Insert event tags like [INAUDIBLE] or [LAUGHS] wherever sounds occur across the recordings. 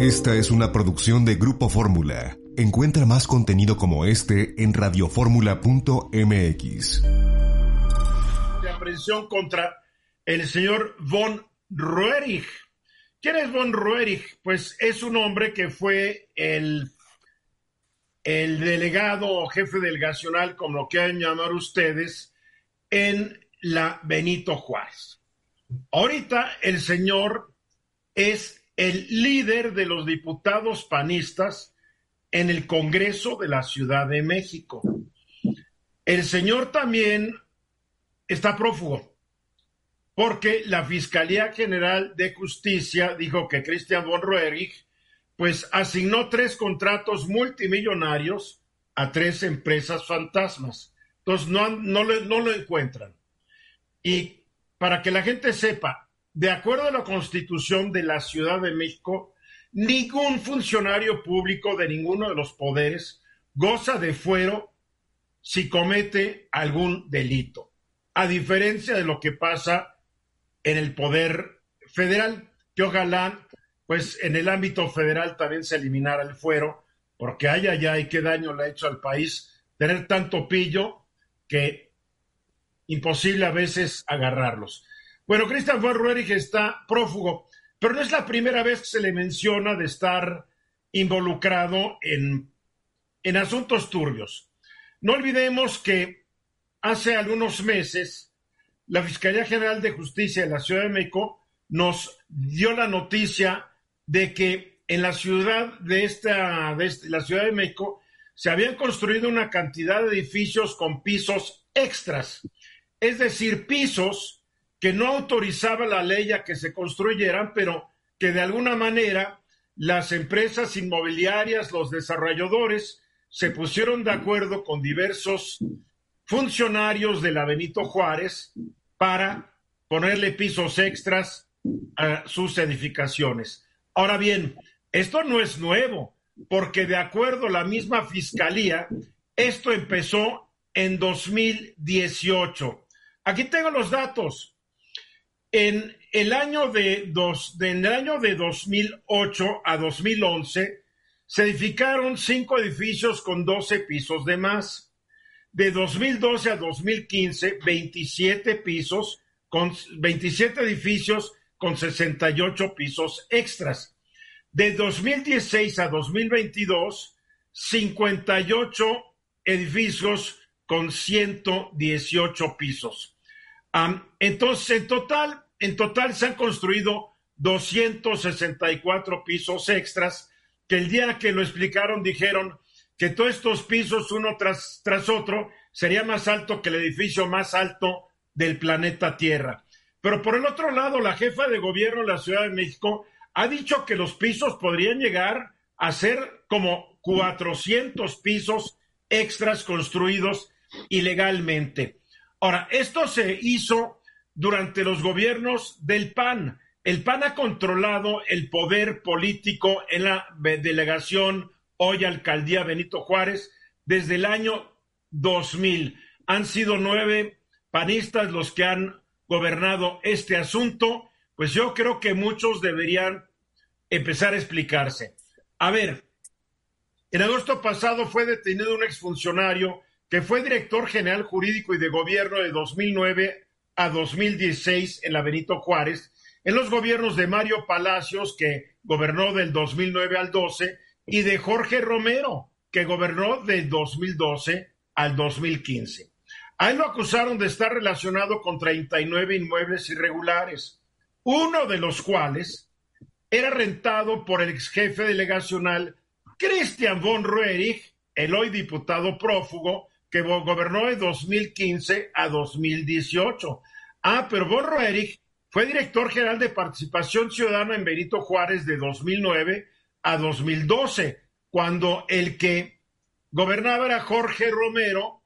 Esta es una producción de Grupo Fórmula. Encuentra más contenido como este en radioformula.mx. De aprehensión contra el señor von Roerich. ¿Quién es von Roerich? Pues es un hombre que fue el, el delegado o jefe delegacional, como lo quieran llamar ustedes, en la Benito Juárez. Ahorita el señor es el líder de los diputados panistas en el Congreso de la Ciudad de México. El señor también está prófugo, porque la Fiscalía General de Justicia dijo que Christian von Roerich pues asignó tres contratos multimillonarios a tres empresas fantasmas. Entonces no, no, no lo encuentran. Y para que la gente sepa, de acuerdo a la Constitución de la Ciudad de México, ningún funcionario público de ninguno de los poderes goza de fuero si comete algún delito, a diferencia de lo que pasa en el poder federal, que ojalá, pues en el ámbito federal también se eliminara el fuero, porque ay, ay, ay, qué daño le ha hecho al país tener tanto pillo que imposible a veces agarrarlos. Bueno, Christian von Roerich está prófugo, pero no es la primera vez que se le menciona de estar involucrado en, en asuntos turbios. No olvidemos que hace algunos meses la Fiscalía General de Justicia de la Ciudad de México nos dio la noticia de que en la ciudad de esta, de la Ciudad de México se habían construido una cantidad de edificios con pisos extras, es decir, pisos que no autorizaba la ley a que se construyeran, pero que de alguna manera las empresas inmobiliarias, los desarrolladores, se pusieron de acuerdo con diversos funcionarios de la Juárez para ponerle pisos extras a sus edificaciones. Ahora bien, esto no es nuevo, porque de acuerdo a la misma fiscalía, esto empezó en 2018. Aquí tengo los datos. En el año de, dos, en el año de 2008 a 2011 se edificaron cinco edificios con 12 pisos de más. De 2012 a 2015, 27 pisos con 27 edificios con 68 pisos extras. De 2016 a 2022, 58 edificios con 118 pisos. Entonces, en total, en total se han construido 264 pisos extras, que el día que lo explicaron dijeron que todos estos pisos, uno tras, tras otro, sería más alto que el edificio más alto del planeta Tierra. Pero por el otro lado, la jefa de gobierno de la Ciudad de México ha dicho que los pisos podrían llegar a ser como 400 pisos extras construidos ilegalmente. Ahora, esto se hizo durante los gobiernos del PAN. El PAN ha controlado el poder político en la delegación hoy alcaldía Benito Juárez desde el año 2000. Han sido nueve panistas los que han gobernado este asunto, pues yo creo que muchos deberían empezar a explicarse. A ver, en agosto pasado fue detenido un exfuncionario que fue director general jurídico y de gobierno de 2009 a 2016 en la Benito Juárez, en los gobiernos de Mario Palacios, que gobernó del 2009 al 12, y de Jorge Romero, que gobernó del 2012 al 2015. A él lo acusaron de estar relacionado con 39 inmuebles irregulares, uno de los cuales era rentado por el ex jefe delegacional Christian von Roerich, el hoy diputado prófugo, que gobernó de 2015 a 2018. Ah, pero von Roerich fue director general de Participación Ciudadana en Benito Juárez de 2009 a 2012, cuando el que gobernaba era Jorge Romero,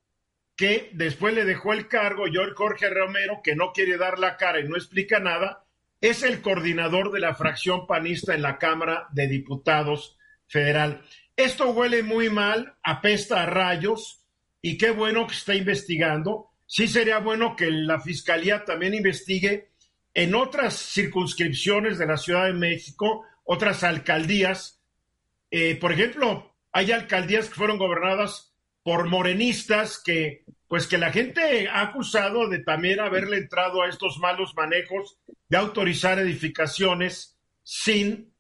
que después le dejó el cargo, yo el Jorge Romero, que no quiere dar la cara y no explica nada, es el coordinador de la fracción panista en la Cámara de Diputados Federal. Esto huele muy mal, apesta a rayos, y qué bueno que está investigando. Sí sería bueno que la Fiscalía también investigue en otras circunscripciones de la Ciudad de México, otras alcaldías. Eh, por ejemplo, hay alcaldías que fueron gobernadas por morenistas que, pues que la gente ha acusado de también haberle entrado a estos malos manejos de autorizar edificaciones sin,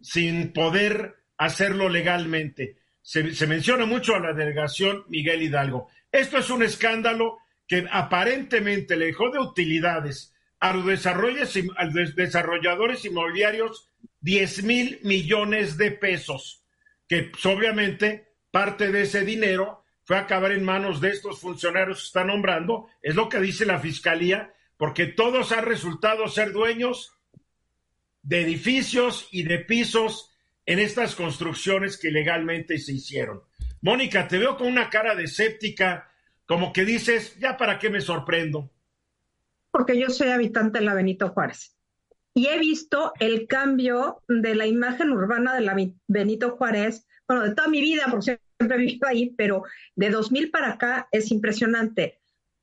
sin poder hacerlo legalmente. Se, menciona mucho a la delegación Miguel Hidalgo. Esto es un escándalo que aparentemente le dejó de utilidades a los desarrolladores inmobiliarios 10 mil millones de pesos, que obviamente parte de ese dinero fue a acabar en manos de estos funcionarios que está nombrando, es lo que dice la fiscalía, porque todos han resultado ser dueños de edificios y de pisos en estas construcciones que legalmente se hicieron. Mónica, te veo con una cara de escéptica, como que dices, ya para qué me sorprendo. Porque yo soy habitante de la Benito Juárez y he visto el cambio de la imagen urbana de la Benito Juárez, bueno, de toda mi vida, porque siempre he vivido ahí, pero de 2000 para acá es impresionante.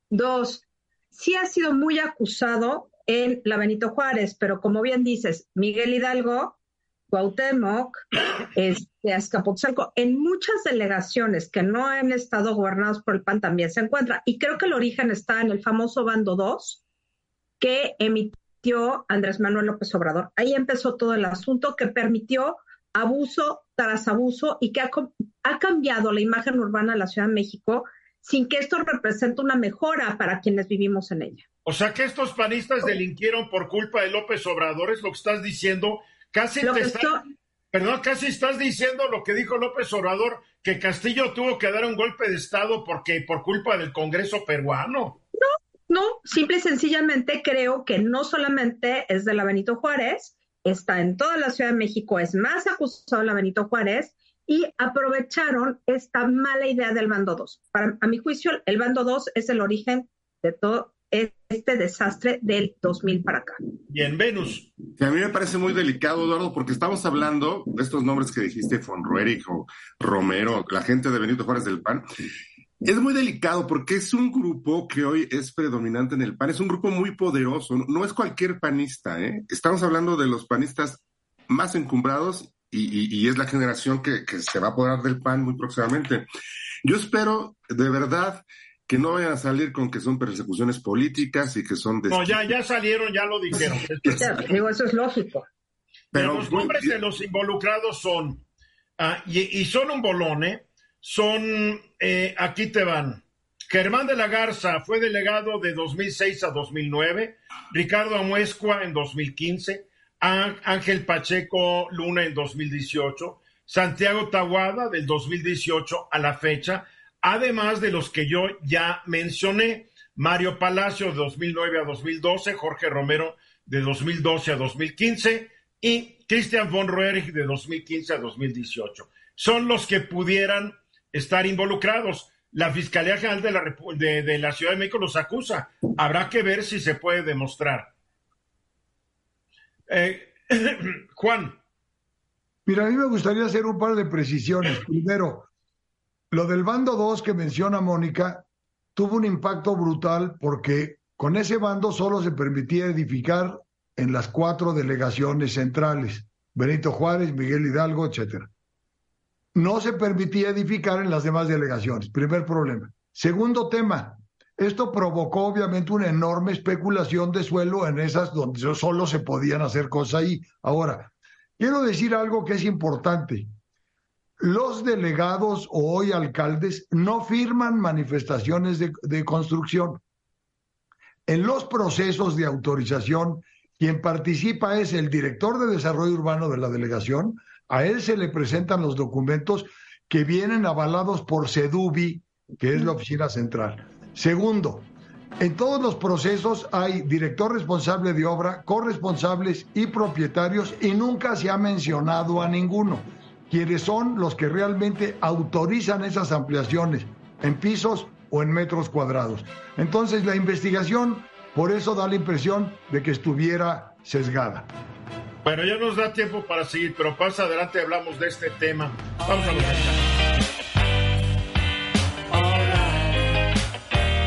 Dos, sí ha sido muy acusado en la Benito Juárez, pero como bien dices, Miguel Hidalgo, Cuauhtémoc, este, Azcapotzalco, en muchas delegaciones que no han estado gobernadas por el PAN también se encuentra. Y creo que el origen está en el famoso Bando 2, que emitió Andrés Manuel López Obrador. Ahí empezó todo el asunto que permitió abuso tras abuso y que ha, ha cambiado la imagen urbana de la Ciudad de México sin que esto represente una mejora para quienes vivimos en ella. O sea que estos panistas delinquieron por culpa de López Obrador, es lo que estás diciendo. Casi te perdón, casi estás diciendo lo que dijo López Obrador, que Castillo tuvo que dar un golpe de Estado porque por culpa del Congreso peruano. No, no, simple y sencillamente creo que no solamente es de la Benito Juárez, está en toda la Ciudad de México, es más acusado la Benito Juárez, y aprovecharon esta mala idea del bando 2. Para, a mi juicio, el bando 2 es el origen de todo este desastre del 2000 para acá. Y en Venus. a mí me parece muy delicado, Eduardo, porque estamos hablando de estos nombres que dijiste, Von Ruerich o Romero, la gente de Benito Juárez del PAN. Es muy delicado porque es un grupo que hoy es predominante en el PAN, es un grupo muy poderoso, no es cualquier panista, ¿eh? Estamos hablando de los panistas más encumbrados y, es la generación que, se va a apoderar del PAN muy próximamente. Yo espero de verdad que no vayan a salir con que son persecuciones políticas y que son... No, ya, ya salieron, ya lo dijeron. [LAUGHS] digo, eso es lógico. Pero, los nombres de los involucrados son, ah, y, son un bolón, ¿eh? Son, eh, aquí te van. Germán de la Garza fue delegado de 2006 a 2009, Ricardo Amuescua en 2015, Ángel Pacheco Luna en 2018, Santiago Taguada del 2018 a la fecha, además de los que yo ya mencioné, Mario Palacio de 2009 a 2012, Jorge Romero de 2012 a 2015 y Christian von Roerich de 2015 a 2018. Son los que pudieran estar involucrados. La Fiscalía General de la, de la Ciudad de México los acusa. Habrá que ver si se puede demostrar. Eh, [CLEARS THROAT] Juan. Mira, a mí me gustaría hacer un par de precisiones. Primero, lo del bando 2 que menciona Mónica tuvo un impacto brutal porque con ese bando solo se permitía edificar en las cuatro delegaciones centrales, Benito Juárez, Miguel Hidalgo, etcétera. No se permitía edificar en las demás delegaciones, primer problema. Segundo tema, esto provocó obviamente una enorme especulación de suelo en esas donde solo se podían hacer cosas ahí. Ahora, quiero decir algo que es importante. Los delegados o hoy alcaldes no firman manifestaciones de, de construcción. En los procesos de autorización, quien participa es el director de desarrollo urbano de la delegación. A él se le presentan los documentos que vienen avalados por CEDUBI, que es la oficina central. Segundo, En todos los procesos hay director responsable de obra, corresponsables y propietarios y nunca se ha mencionado a ninguno, quienes son los que realmente autorizan esas ampliaciones en pisos o en metros cuadrados. Entonces la investigación por eso da la impresión de que estuviera sesgada. Bueno, ya nos da tiempo para seguir, pero más adelante hablamos de este tema. Vamos a los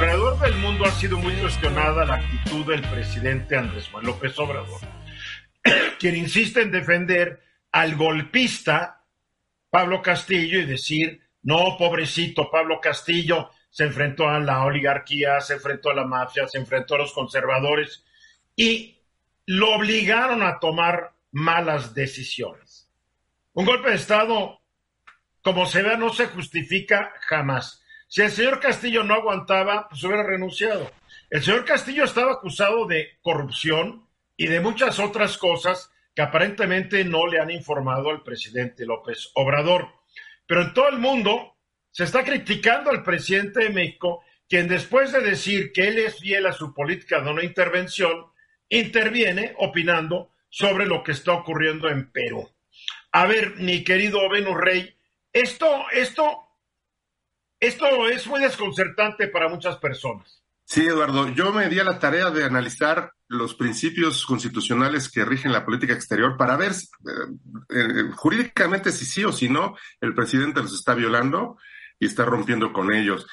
Alrededor del mundo ha sido muy cuestionada la actitud del presidente Andrés Manuel López Obrador, [CLEARS THROAT] quien insiste en defender al golpista Pablo Castillo y decir, no, pobrecito Pablo Castillo, se enfrentó a la oligarquía, se enfrentó a la mafia, se enfrentó a los conservadores y lo obligaron a tomar malas decisiones. Un golpe de Estado, como se ve, no se justifica jamás. Si el señor Castillo no aguantaba, pues hubiera renunciado. El señor Castillo estaba acusado de corrupción y de muchas otras cosas que aparentemente no le han informado al presidente López Obrador. Pero en todo el mundo se está criticando al presidente de México, quien después de decir que él es fiel a su política de no intervención, interviene opinando sobre lo que está ocurriendo en Perú. A ver, mi querido Venus Rey, esto, esto, esto es muy desconcertante para muchas personas. Sí, Eduardo, yo me di a la tarea de analizar los principios constitucionales que rigen la política exterior para ver eh, eh, jurídicamente si sí o si no el presidente los está violando y está rompiendo con ellos.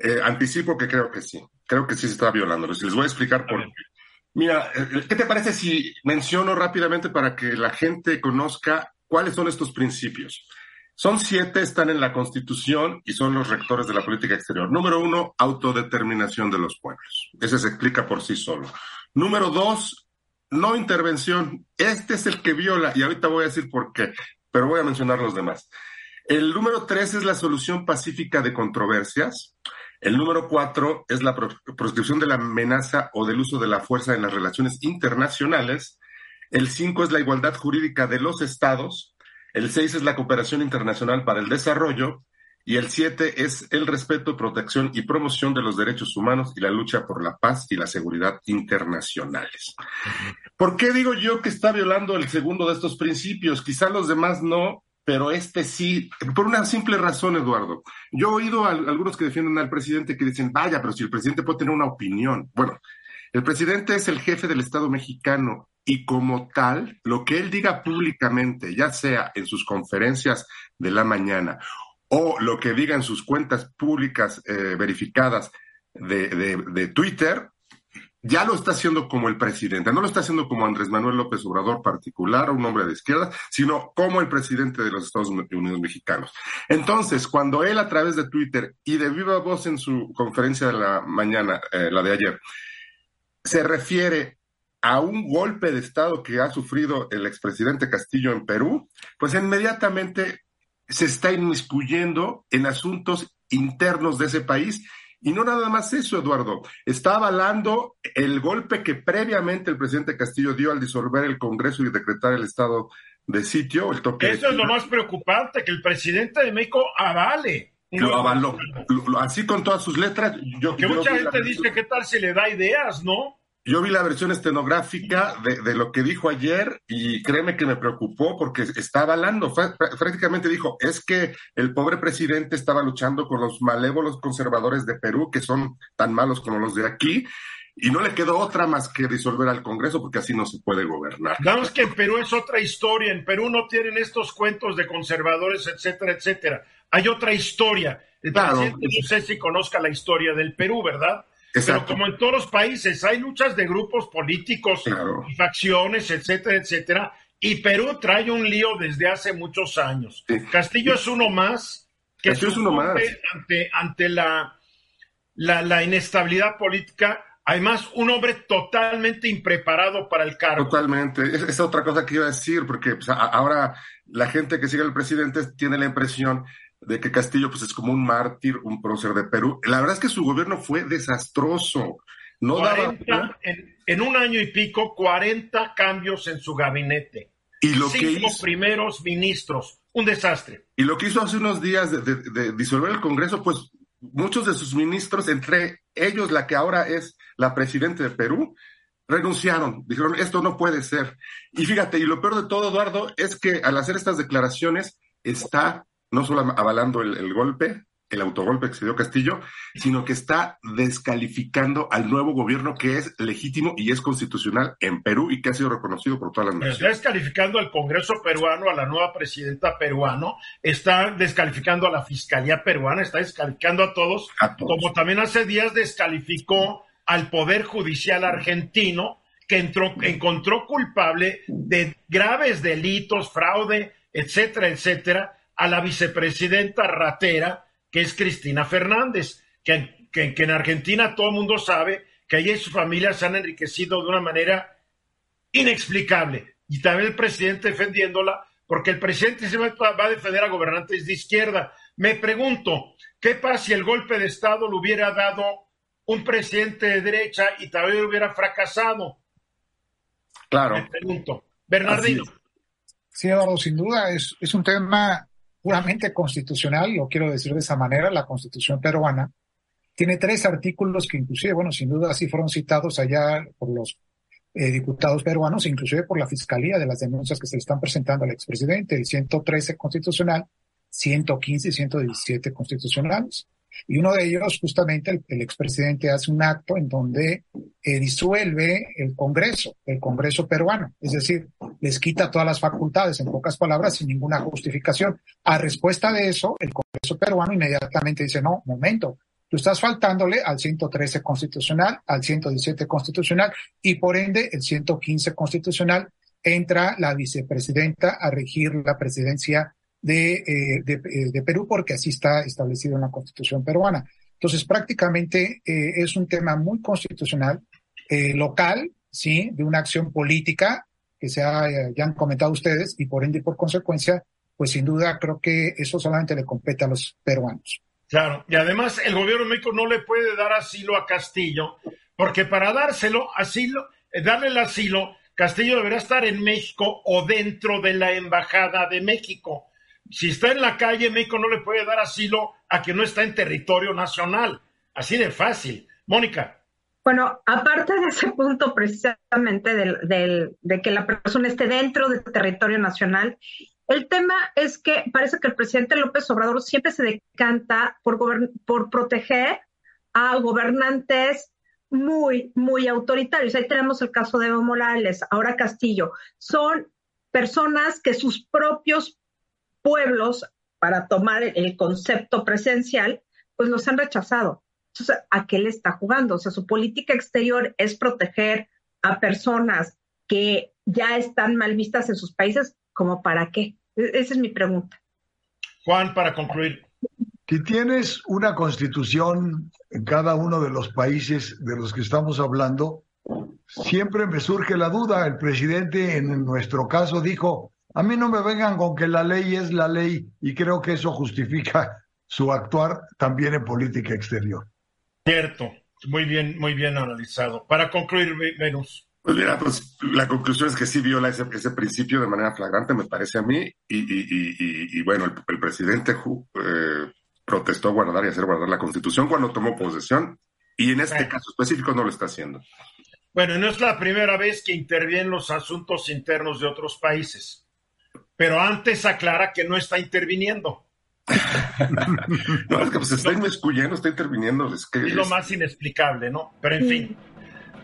Eh, anticipo que creo que sí, creo que sí se está violando. Les voy a explicar por qué. Mira, ¿qué te parece si menciono rápidamente para que la gente conozca cuáles son estos principios? Son siete, están en la Constitución y son los rectores de la política exterior. Número uno, autodeterminación de los pueblos. Ese se explica por sí solo. Número dos, no intervención. Este es el que viola, y ahorita voy a decir por qué, pero voy a mencionar los demás. El número tres es la solución pacífica de controversias. El número cuatro es la proscripción de la amenaza o del uso de la fuerza en las relaciones internacionales. El cinco es la igualdad jurídica de los estados. El seis es la cooperación internacional para el desarrollo. Y el siete es el respeto, protección y promoción de los derechos humanos y la lucha por la paz y la seguridad internacionales. ¿Por qué digo yo que está violando el segundo de estos principios? Quizá los demás no, pero este sí, por una simple razón, Eduardo. Yo he oído a, algunos que defienden al presidente que dicen, vaya, pero si el presidente puede tener una opinión. Bueno, el presidente es el jefe del Estado mexicano y como tal, lo que él diga públicamente, ya sea en sus conferencias de la mañana o lo que diga en sus cuentas públicas eh, verificadas de, Twitter, ya lo está haciendo como el presidente, no lo está haciendo como Andrés Manuel López Obrador particular, un hombre de izquierda, sino como el presidente de los Estados Unidos mexicanos. Entonces, cuando él a través de Twitter y de viva voz en su conferencia de la mañana, eh, la de ayer, se refiere a un golpe de Estado que ha sufrido el expresidente Castillo en Perú, pues inmediatamente se está inmiscuyendo en asuntos internos de ese país y no nada más eso, Eduardo, está avalando el golpe que previamente el presidente Castillo dio al disolver el Congreso y decretar el estado de sitio, el toque. Eso es lo más preocupante, que el presidente de México avale. Lo avaló, así con todas sus letras. Yo, que mucha gente dice, ¿qué tal si le da ideas, no? Yo vi la versión estenográfica de, lo que dijo ayer y créeme que me preocupó porque está avalando. Prácticamente dijo, es que el pobre presidente estaba luchando con los malévolos conservadores de Perú, que son tan malos como los de aquí, y no le quedó otra más que disolver al Congreso porque así no se puede gobernar. Vamos que en Perú es otra historia. En Perú no tienen estos cuentos de conservadores, etcétera, etcétera. Hay otra historia. El presidente no sé si conozca la historia del Perú, ¿verdad? Pero como en todos los países hay luchas de grupos políticos y facciones, etcétera, etcétera, y Perú trae un lío desde hace muchos años. Castillo es uno más que es uno más. ante, ante la, la, inestabilidad política. Además, un hombre totalmente impreparado para el cargo. Totalmente. Esa es otra cosa que iba a decir, porque pues, ahora la gente que sigue al presidente tiene la impresión de que Castillo pues es como un mártir, un prócer de Perú. La verdad es que su gobierno fue desastroso. No daba... en, un año y pico, 40 cambios en su gabinete. Y lo que hizo... primeros ministros. Un desastre. Y lo que hizo hace unos días de, disolver el Congreso, pues muchos de sus ministros, entre ellos la que ahora es la presidenta de Perú, renunciaron, dijeron, esto no puede ser. Y fíjate, y lo peor de todo, Eduardo, es que al hacer estas declaraciones está no solo avalando el, golpe, el autogolpe que se dio Castillo, sino que está descalificando al nuevo gobierno que es legítimo y es constitucional en Perú y que ha sido reconocido por todas las naciones. Está descalificando al Congreso peruano, a la nueva presidenta peruano, está descalificando a la Fiscalía peruana, está descalificando a todos, a todos. como también hace días descalificó al Poder Judicial argentino, que entró, encontró culpable de graves delitos, fraude, etcétera, etcétera, a la vicepresidenta ratera, que es Cristina Fernández, que, que, en Argentina todo el mundo sabe que ella y su familia se han enriquecido de una manera inexplicable. Y también el presidente defendiéndola, porque el presidente se va a defender a gobernantes de izquierda. Me pregunto, ¿qué pasa si el golpe de Estado lo hubiera dado un presidente de derecha y también hubiera fracasado? Claro. Me pregunto. Bernardino. Sí, Eduardo, sin duda es, es un tema puramente constitucional, lo quiero decir de esa manera, la constitución peruana, tiene tres artículos que inclusive, bueno, sin duda sí fueron citados allá por los eh, diputados peruanos, inclusive por la fiscalía de las denuncias que se le están presentando al expresidente, el 113 constitucional, 115 y 117 constitucionales. Y uno de ellos, justamente, el, expresidente hace un acto en donde eh, disuelve el Congreso, el Congreso peruano. Es decir, les quita todas las facultades, en pocas palabras, sin ninguna justificación. A respuesta de eso, el Congreso peruano inmediatamente dice, no, momento, tú estás faltándole al 113 constitucional, al 117 constitucional y por ende el 115 constitucional entra la vicepresidenta a regir la presidencia de, eh, eh, de, Perú porque así está establecido en la constitución peruana. Entonces, prácticamente eh, es un tema muy constitucional, local, ¿sí? De una acción política que se ha, ya han comentado ustedes y por ende y por consecuencia, pues sin duda creo que eso solamente le compete a los peruanos. Claro, y además el gobierno de México no le puede dar asilo a Castillo, porque para dárselo asilo, darle el asilo, Castillo deberá estar en México o dentro de la embajada de México si está en la calle, México no le puede dar asilo a quien no está en territorio nacional. Así de fácil. Mónica. Bueno, aparte de ese punto precisamente del, de que la persona esté dentro del territorio nacional, el tema es que parece que el presidente López Obrador siempre se decanta por, por proteger a gobernantes muy, muy autoritarios. Ahí tenemos el caso de Evo Morales, ahora Castillo. Son personas que sus propios pueblos para tomar el concepto presencial, pues los han rechazado. Entonces, ¿a qué le está jugando? O sea, su política exterior es proteger a personas que ya están mal vistas en sus países, ¿como para qué? E-, esa es mi pregunta. Juan, para concluir. Si tienes una constitución en cada uno de los países de los que estamos hablando, siempre me surge la duda. El presidente en nuestro caso dijo, a mí no me vengan con que la ley es la ley y creo que eso justifica [LAUGHS] su actuar también en política exterior. Cierto, muy bien, muy bien analizado. Para concluir, Venus. Pues mira, pues la conclusión es que sí viola ese, principio de manera flagrante, me parece a mí, y, bueno, el, presidente eh, protestó guardar y hacer guardar la constitución cuando tomó posesión, y en este caso específico no lo está haciendo. Bueno, no es la primera vez que intervienen los asuntos internos de otros países pero antes aclara que no está interviniendo. [LAUGHS] no, es que pues está inmiscuyendo, está interviniendo. Es, que es lo más inexplicable, ¿no? Pero en fin,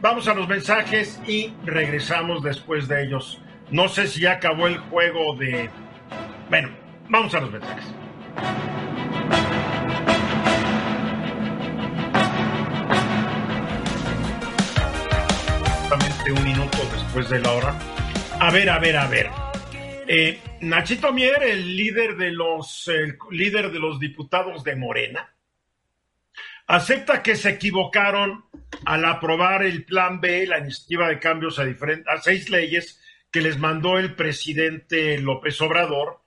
vamos a los mensajes y regresamos después de ellos. No sé si ya acabó el juego de... Bueno, vamos a los mensajes. Exactamente un minuto después de la hora. A ver, a ver, a ver. Eh, Nachito Mier, el líder de los líder de los diputados de Morena, acepta que se equivocaron al aprobar el Plan B, la iniciativa de cambios a, a seis leyes que les mandó el presidente López Obrador.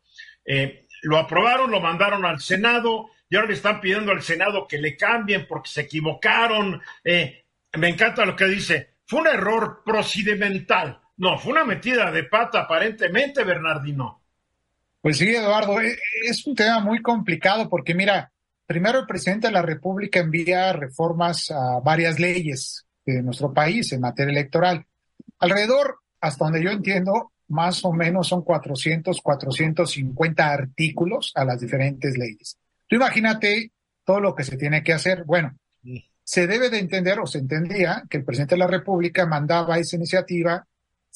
Eh, lo aprobaron, lo mandaron al Senado y ahora le están pidiendo al Senado que le cambien porque se equivocaron. Eh, me encanta lo que dice. Fue un error procedimental no, fue una metida de pata aparentemente, Bernardino. Pues sí, Eduardo, e, es un tema muy complicado porque mira, primero el presidente de la República envía reformas a varias leyes de nuestro país en materia electoral. Alrededor, hasta donde yo entiendo, más o menos son 400, 450 artículos a las diferentes leyes. Tú imagínate todo lo que se tiene que hacer. Bueno, se debe de entender o se entendía que el presidente de la República mandaba esa iniciativa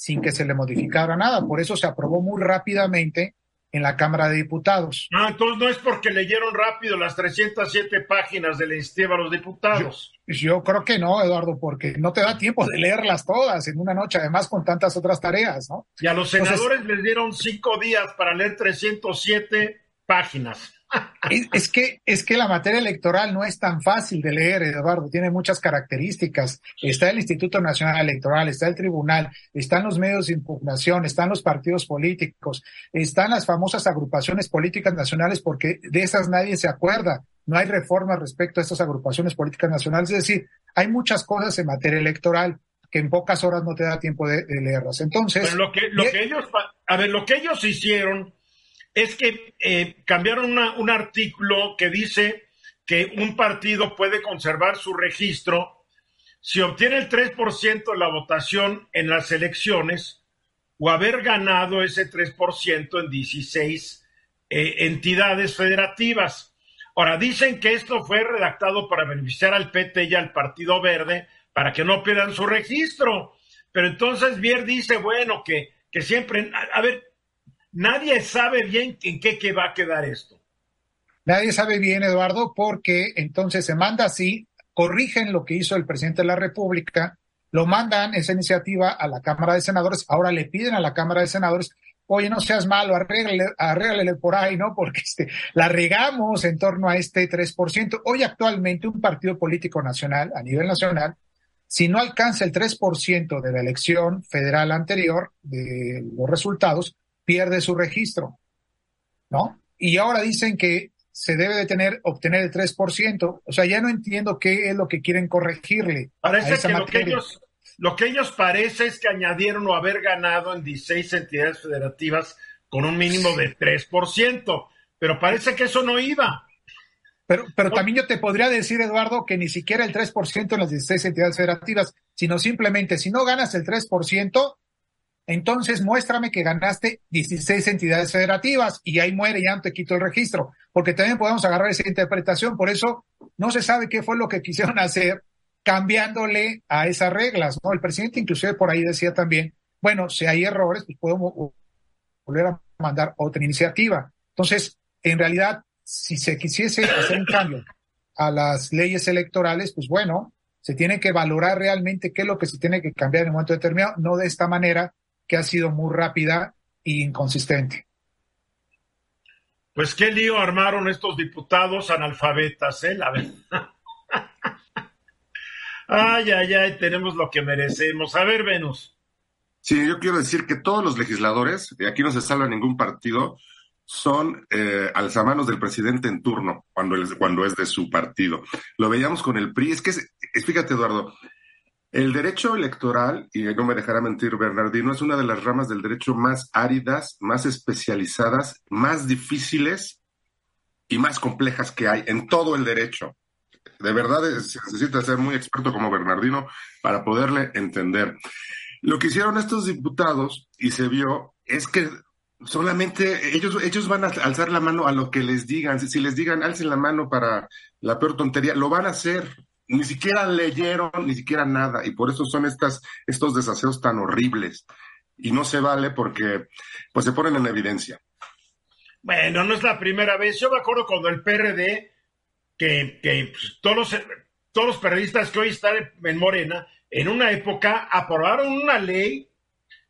sin que se le modificara nada. Por eso se aprobó muy rápidamente en la Cámara de Diputados. No, entonces no es porque leyeron rápido las 307 páginas de la iniciativa a los diputados. Yo, creo que no, Eduardo, porque no te da tiempo de leerlas todas en una noche, además con tantas otras tareas, ¿no? Y a los senadores les dieron cinco días para leer 307 páginas. Es, que, es que la materia electoral no es tan fácil de leer, Eduardo, tiene muchas características. Está el Instituto Nacional Electoral, está el Tribunal, están los medios de impugnación, están los partidos políticos, están las famosas agrupaciones políticas nacionales, porque de esas nadie se acuerda. No hay reforma respecto a estas agrupaciones políticas nacionales. Es decir, hay muchas cosas en materia electoral que en pocas horas no te da tiempo de, leerlas. Entonces. lo que, lo que ellos, a ver, lo que ellos hicieron es que eh, cambiaron un artículo que dice que un partido puede conservar su registro si obtiene el 3% de la votación en las elecciones o haber ganado ese 3% en 16 eh, entidades federativas. Ahora, dicen que esto fue redactado para beneficiar al PT y al Partido Verde para que no pierdan su registro. Pero entonces Bier dice, bueno, que, que siempre, a ver, Nadie sabe bien en qué, va a quedar esto. Nadie sabe bien, Eduardo, porque entonces se manda así, corrigen lo que hizo el presidente de la República, lo mandan esa iniciativa a la Cámara de Senadores, ahora le piden a la Cámara de Senadores, oye, no seas malo, arréglale, por ahí, ¿no? [LAUGHS] Porque este, la regamos en torno a este 3%. Hoy actualmente un partido político nacional, a nivel nacional, si no alcanza el 3% de la elección federal anterior, de los resultados, pierde su registro, ¿no? Y ahora dicen que se debe de tener, obtener el 3%. O sea, ya no entiendo qué es lo que quieren corregirle. Parece que lo que, ellos, lo que ellos parece es que añadieron o haber ganado en 16 entidades federativas con un mínimo de 3%, pero parece que eso no iba. Pero, pero también yo te podría decir, Eduardo, que ni siquiera el 3% en las 16 entidades federativas, sino simplemente si no ganas el 3%, entonces muéstrame que ganaste 16 entidades federativas y ahí muere, ya no te quito el registro, porque también podemos agarrar esa interpretación, por eso no se sabe qué fue lo que quisieron [LAUGHS] hacer cambiándole a esas reglas, ¿no? El presidente inclusive por ahí decía también, bueno, si hay errores, pues podemos volver a mandar otra iniciativa. Entonces, en realidad, si se quisiese hacer un cambio a las leyes electorales, pues bueno, se tiene que valorar realmente qué es lo que se tiene que cambiar en un momento determinado, no de esta manera que ha sido muy rápida e inconsistente. Pues qué lío armaron estos diputados analfabetas, ¿eh? La verdad. [LAUGHS] ay, ay, ay, tenemos lo que merecemos. A ver, Venus. Sí, yo quiero decir que todos los legisladores, y aquí no se salva ningún partido, son eh, alzamanos del presidente en turno cuando, cuando es de su partido. Lo veíamos con el PRI. Es que, fíjate, Eduardo, el derecho electoral, y no me dejará mentir Bernardino, es una de las ramas del derecho más áridas, más especializadas, más difíciles y más complejas que hay en todo el derecho. De verdad se necesita ser muy experto como Bernardino para poderle entender. Lo que hicieron estos diputados, y se vio, es que solamente ellos, ellos van a alzar la mano a lo que les digan. Si les digan, alcen la mano para la peor tontería, lo van a hacer ni siquiera leyeron, ni siquiera nada, y por eso son estas, estos desaseos tan horribles. Y no se vale porque pues se ponen en evidencia. Bueno, no es la primera vez. Yo me acuerdo cuando el PRD, que, que pues, todos, los, todos los periodistas que hoy están en Morena, en una época aprobaron una ley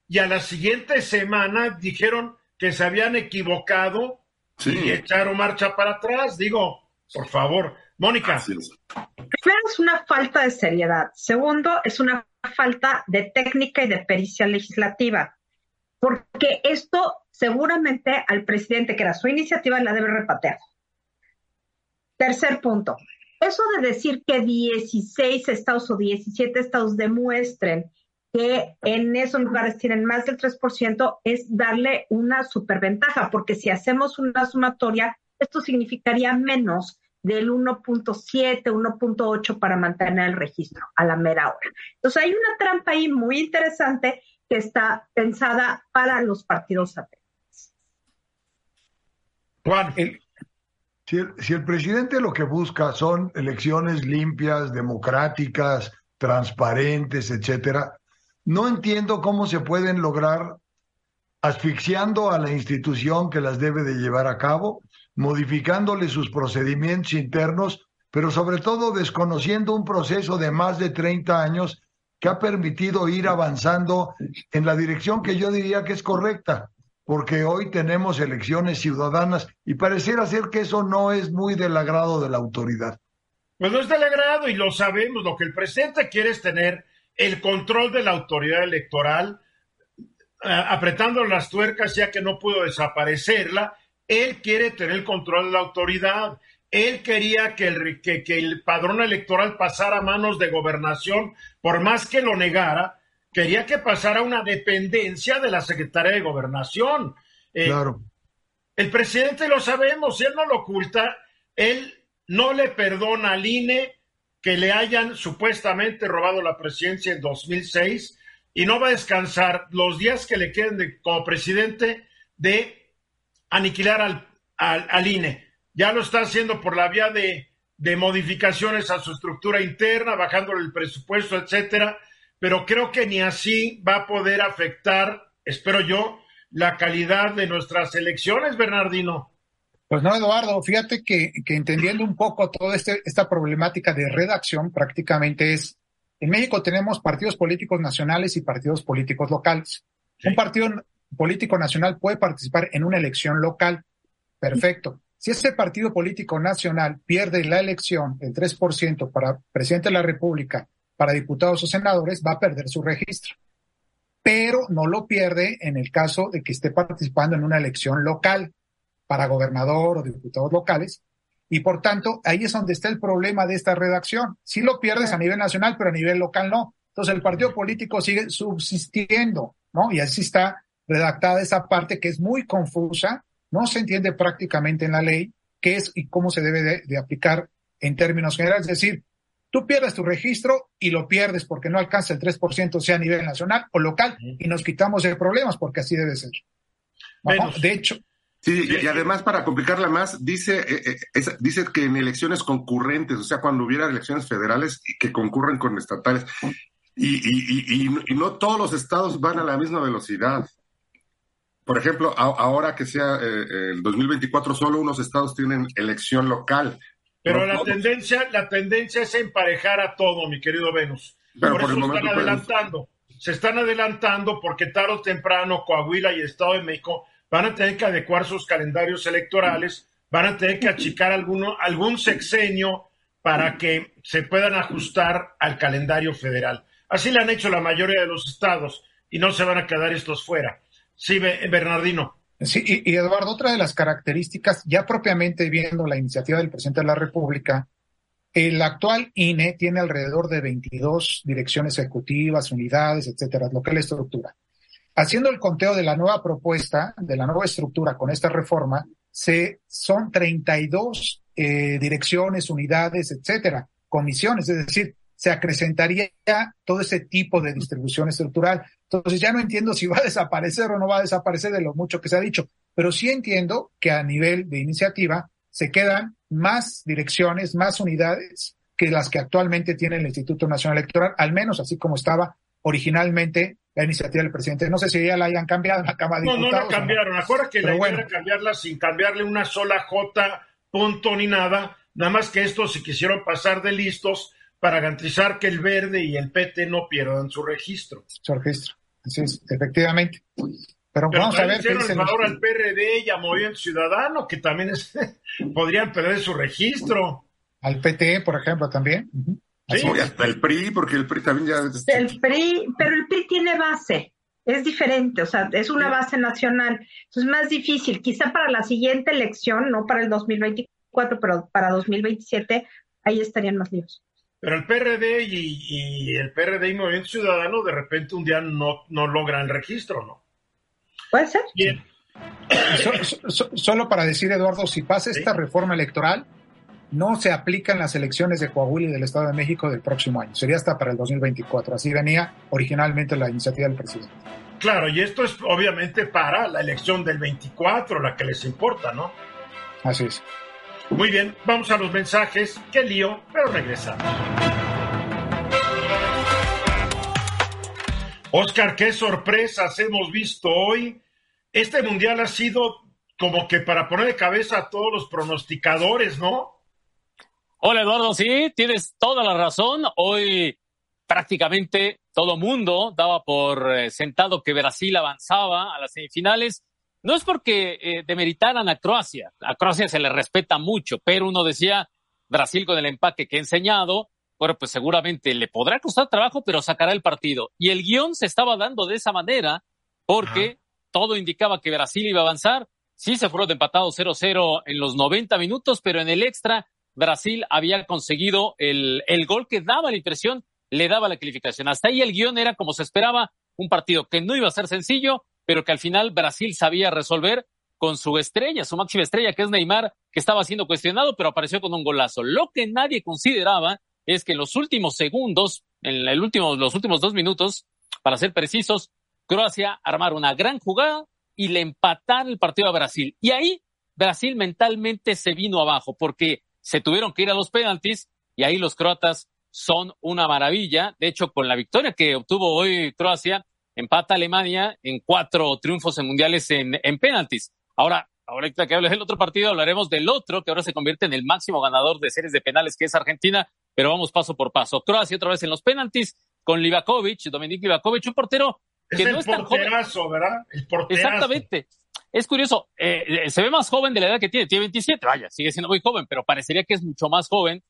y a la siguiente semana dijeron que se habían equivocado y echaron marcha para atrás. Digo, por favor, Mónica. Primero es una falta de seriedad. Segundo, es una falta de técnica y de pericia legislativa. Porque esto seguramente al presidente, que era su iniciativa, la debe repatear. Tercer punto. Eso de decir que 16 estados o 17 estados demuestren que en esos lugares tienen más del 3% es darle una superventaja, porque si hacemos una sumatoria, esto significaría menos del 1.7, 1.8 para mantener el registro a la mera hora. Entonces hay una trampa ahí muy interesante que está pensada para los partidos satélites. Juan, si el, si el presidente lo que busca son elecciones limpias, democráticas, transparentes, etcétera, no entiendo cómo se pueden lograr asfixiando a la institución que las debe de llevar a cabo, modificándole sus procedimientos internos, pero sobre todo desconociendo un proceso de más de 30 años que ha permitido ir avanzando en la dirección que yo diría que es correcta, porque hoy tenemos elecciones ciudadanas y pareciera ser que eso no es muy del agrado de la autoridad. Pues no es del agrado y lo sabemos, lo que el presidente quiere es tener el control de la autoridad electoral, apretando las tuercas ya que no pudo desaparecerla. Él quiere tener el control de la autoridad. Él quería que el, que, el padrón electoral pasara a manos de gobernación, por más que lo negara, quería que pasara a una dependencia de la Secretaría de Gobernación. Eh, claro. El presidente lo sabemos, él no lo oculta, él no le perdona al INE que le hayan supuestamente robado la presidencia en 2006 y no va a descansar los días que le queden como presidente de aniquilar al, al, INE. Ya lo está haciendo por la vía de, de modificaciones a su estructura interna, bajándole el presupuesto, etcétera, pero creo que ni así va a poder afectar, espero yo, la calidad de nuestras elecciones, Bernardino. Pues no, Eduardo, fíjate que, entendiendo un poco toda este, esta problemática de redacción, prácticamente es, en México tenemos partidos políticos nacionales y partidos políticos locales. Un partido político nacional puede participar en una elección local. Perfecto. Si ese partido político nacional pierde la elección, el 3% para presidente de la República, para diputados o senadores, va a perder su registro. Pero no lo pierde en el caso de que esté participando en una elección local para gobernador o diputados locales. Y por tanto, ahí es donde está el problema de esta redacción. Si lo pierdes a nivel nacional, pero a nivel local no. Entonces el partido político sigue subsistiendo, ¿no? Y así está redactada esa parte que es muy confusa, no se entiende prácticamente en la ley qué es y cómo se debe de, aplicar en términos generales. Es decir, tú pierdes tu registro y lo pierdes porque no alcanza el 3%, sea a nivel nacional o local, y nos quitamos de problemas porque así debe ser. De hecho, Sí, y, además para complicarla más, dice, eh, eh, dice que en elecciones concurrentes, o sea, cuando hubiera elecciones federales que concurren con estatales, y, no todos los estados van a la misma velocidad. Por ejemplo, ahora que sea eh, el 2024, solo unos estados tienen elección local. Pero la tendencia, la tendencia es emparejar a todo, mi querido Venus. por, eso están adelantando. Se están adelantando porque tarde o temprano Coahuila y Estado de México van a tener que adecuar sus calendarios electorales, van a tener que achicar alguno, algún sexenio para que se puedan ajustar al calendario federal. Así le han hecho la mayoría de los estados y no se van a quedar estos fuera. Sí, Bernardino. Sí, y, Eduardo, otra de las características, ya propiamente viendo la iniciativa del presidente de la República, el actual INE tiene alrededor de 22 direcciones ejecutivas, unidades, etcétera, lo que es la estructura. Haciendo el conteo de la nueva propuesta, de la nueva estructura con esta reforma, se, son 32 eh, direcciones, unidades, etcétera, comisiones, es decir, se acrecentaría todo ese tipo de distribución estructural. Entonces ya no entiendo si va a desaparecer o no va a desaparecer de lo mucho que se ha dicho, pero sí entiendo que a nivel de iniciativa se quedan más direcciones, más unidades que las que actualmente tiene el Instituto Nacional Electoral, al menos así como estaba originalmente la iniciativa del presidente. No sé si ya la hayan cambiado en la Cámara de no, No, no la cambiaron. Acuérdate que la idea era cambiarla sin cambiarle una sola J, punto ni nada. Nada más que estos se quisieron pasar de listos para garantizar que el verde y el PT no pierdan su registro. Su registro. Así es, efectivamente. Pero, vamos a ver qué dicen ahora al PRD y a Movimiento Ciudadano, que también [LAUGHS] podrían perder su registro. Al PT, por ejemplo, también. Sí, hasta el PRI, porque el PRI también ya... El PRI, pero el PRI tiene base, es diferente, o sea, es una base nacional. Es más difícil, quizá para la siguiente elección, no para el 2024, pero para 2027, ahí estarían más líos. Pero el PRD y, el PRD y Movimiento Ciudadano de repente un día no, no logran el registro, ¿no? Puede ser. Bien. [COUGHS] solo para decir, Eduardo, si pasa esta reforma electoral, no se aplican las elecciones de Coahuila y del Estado de México del próximo año. Sería hasta para el 2024. Así venía originalmente la iniciativa del presidente. Claro, y esto es obviamente para la elección del 24, la que les importa, ¿no? Así es. Muy bien, vamos a los mensajes. Qué lío, pero regresamos. Oscar, qué sorpresas hemos visto hoy. Este mundial ha sido como que para poner de cabeza a todos los pronosticadores, ¿no? Hola Eduardo, sí, tienes toda la razón. Hoy prácticamente todo mundo daba por eh, sentado que Brasil avanzaba a las semifinales. No es porque eh, demeritaran a Croacia, a Croacia se le respeta mucho, pero uno decía, Brasil con el empaque que ha enseñado, bueno, pues seguramente le podrá costar trabajo, pero sacará el partido. Y el guion se estaba dando de esa manera porque todo indicaba que Brasil iba a avanzar. Sí, se fueron empatados 0-0 en los 90 minutos, pero en el extra Brasil había conseguido el, el gol que daba la impresión, le daba la calificación. Hasta ahí el guion era como se esperaba, un partido que no iba a ser sencillo, pero que al final Brasil sabía resolver con su estrella, su máxima estrella, que es Neymar, que estaba siendo cuestionado, pero apareció con un golazo. Lo que nadie consideraba es que en los últimos segundos, en el último, los últimos dos minutos, para ser precisos, Croacia armar una gran jugada y le empatar el partido a Brasil. Y ahí Brasil mentalmente se vino abajo porque se tuvieron que ir a los penaltis y ahí los croatas son una maravilla. De hecho, con la victoria que obtuvo hoy Croacia, empata Alemania en cuatro triunfos en mundiales en, en penaltis. Ahora, ahorita que hables del otro partido, hablaremos del otro que ahora se convierte en el máximo ganador de series de penales, que es Argentina, pero vamos paso por paso. Croacia otra vez en los penaltis con Livakovic, Dominik Livakovic, un portero que no es tan joven. ¿verdad? El porterazo. Exactamente. Es curioso, eh, eh, se ve más joven de la edad que tiene, tiene 27, vaya, sigue siendo muy joven, pero parecería que es mucho más joven.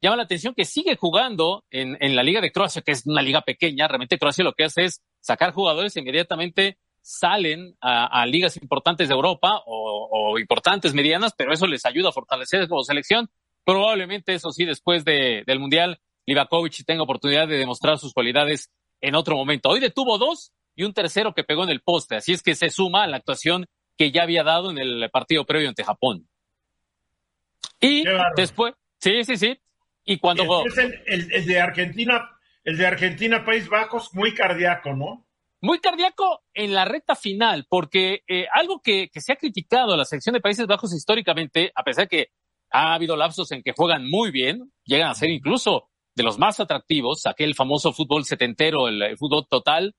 Llama la atención que sigue jugando en, en la Liga de Croacia, que es una liga pequeña. Realmente Croacia lo que hace es sacar jugadores e inmediatamente salen a, a ligas importantes de Europa o, o, importantes medianas, pero eso les ayuda a fortalecer como selección. Probablemente eso sí, después de, del Mundial, Livakovic tenga oportunidad de demostrar sus cualidades en otro momento. Hoy detuvo dos y un tercero que pegó en el poste, así es que se suma a la actuación que ya había dado en el partido previo ante Japón. Y después, sí, sí, sí. Y cuando... El, el, el, de Argentina, el de Argentina, País Bajos, muy cardíaco, ¿no? Muy cardíaco en la recta final, porque eh, algo que, que, se ha criticado a la selección de Países Bajos históricamente, a pesar de que ha habido lapsos en que juegan muy bien, llegan a ser incluso de los más atractivos, aquel famoso fútbol setentero, el, el fútbol total,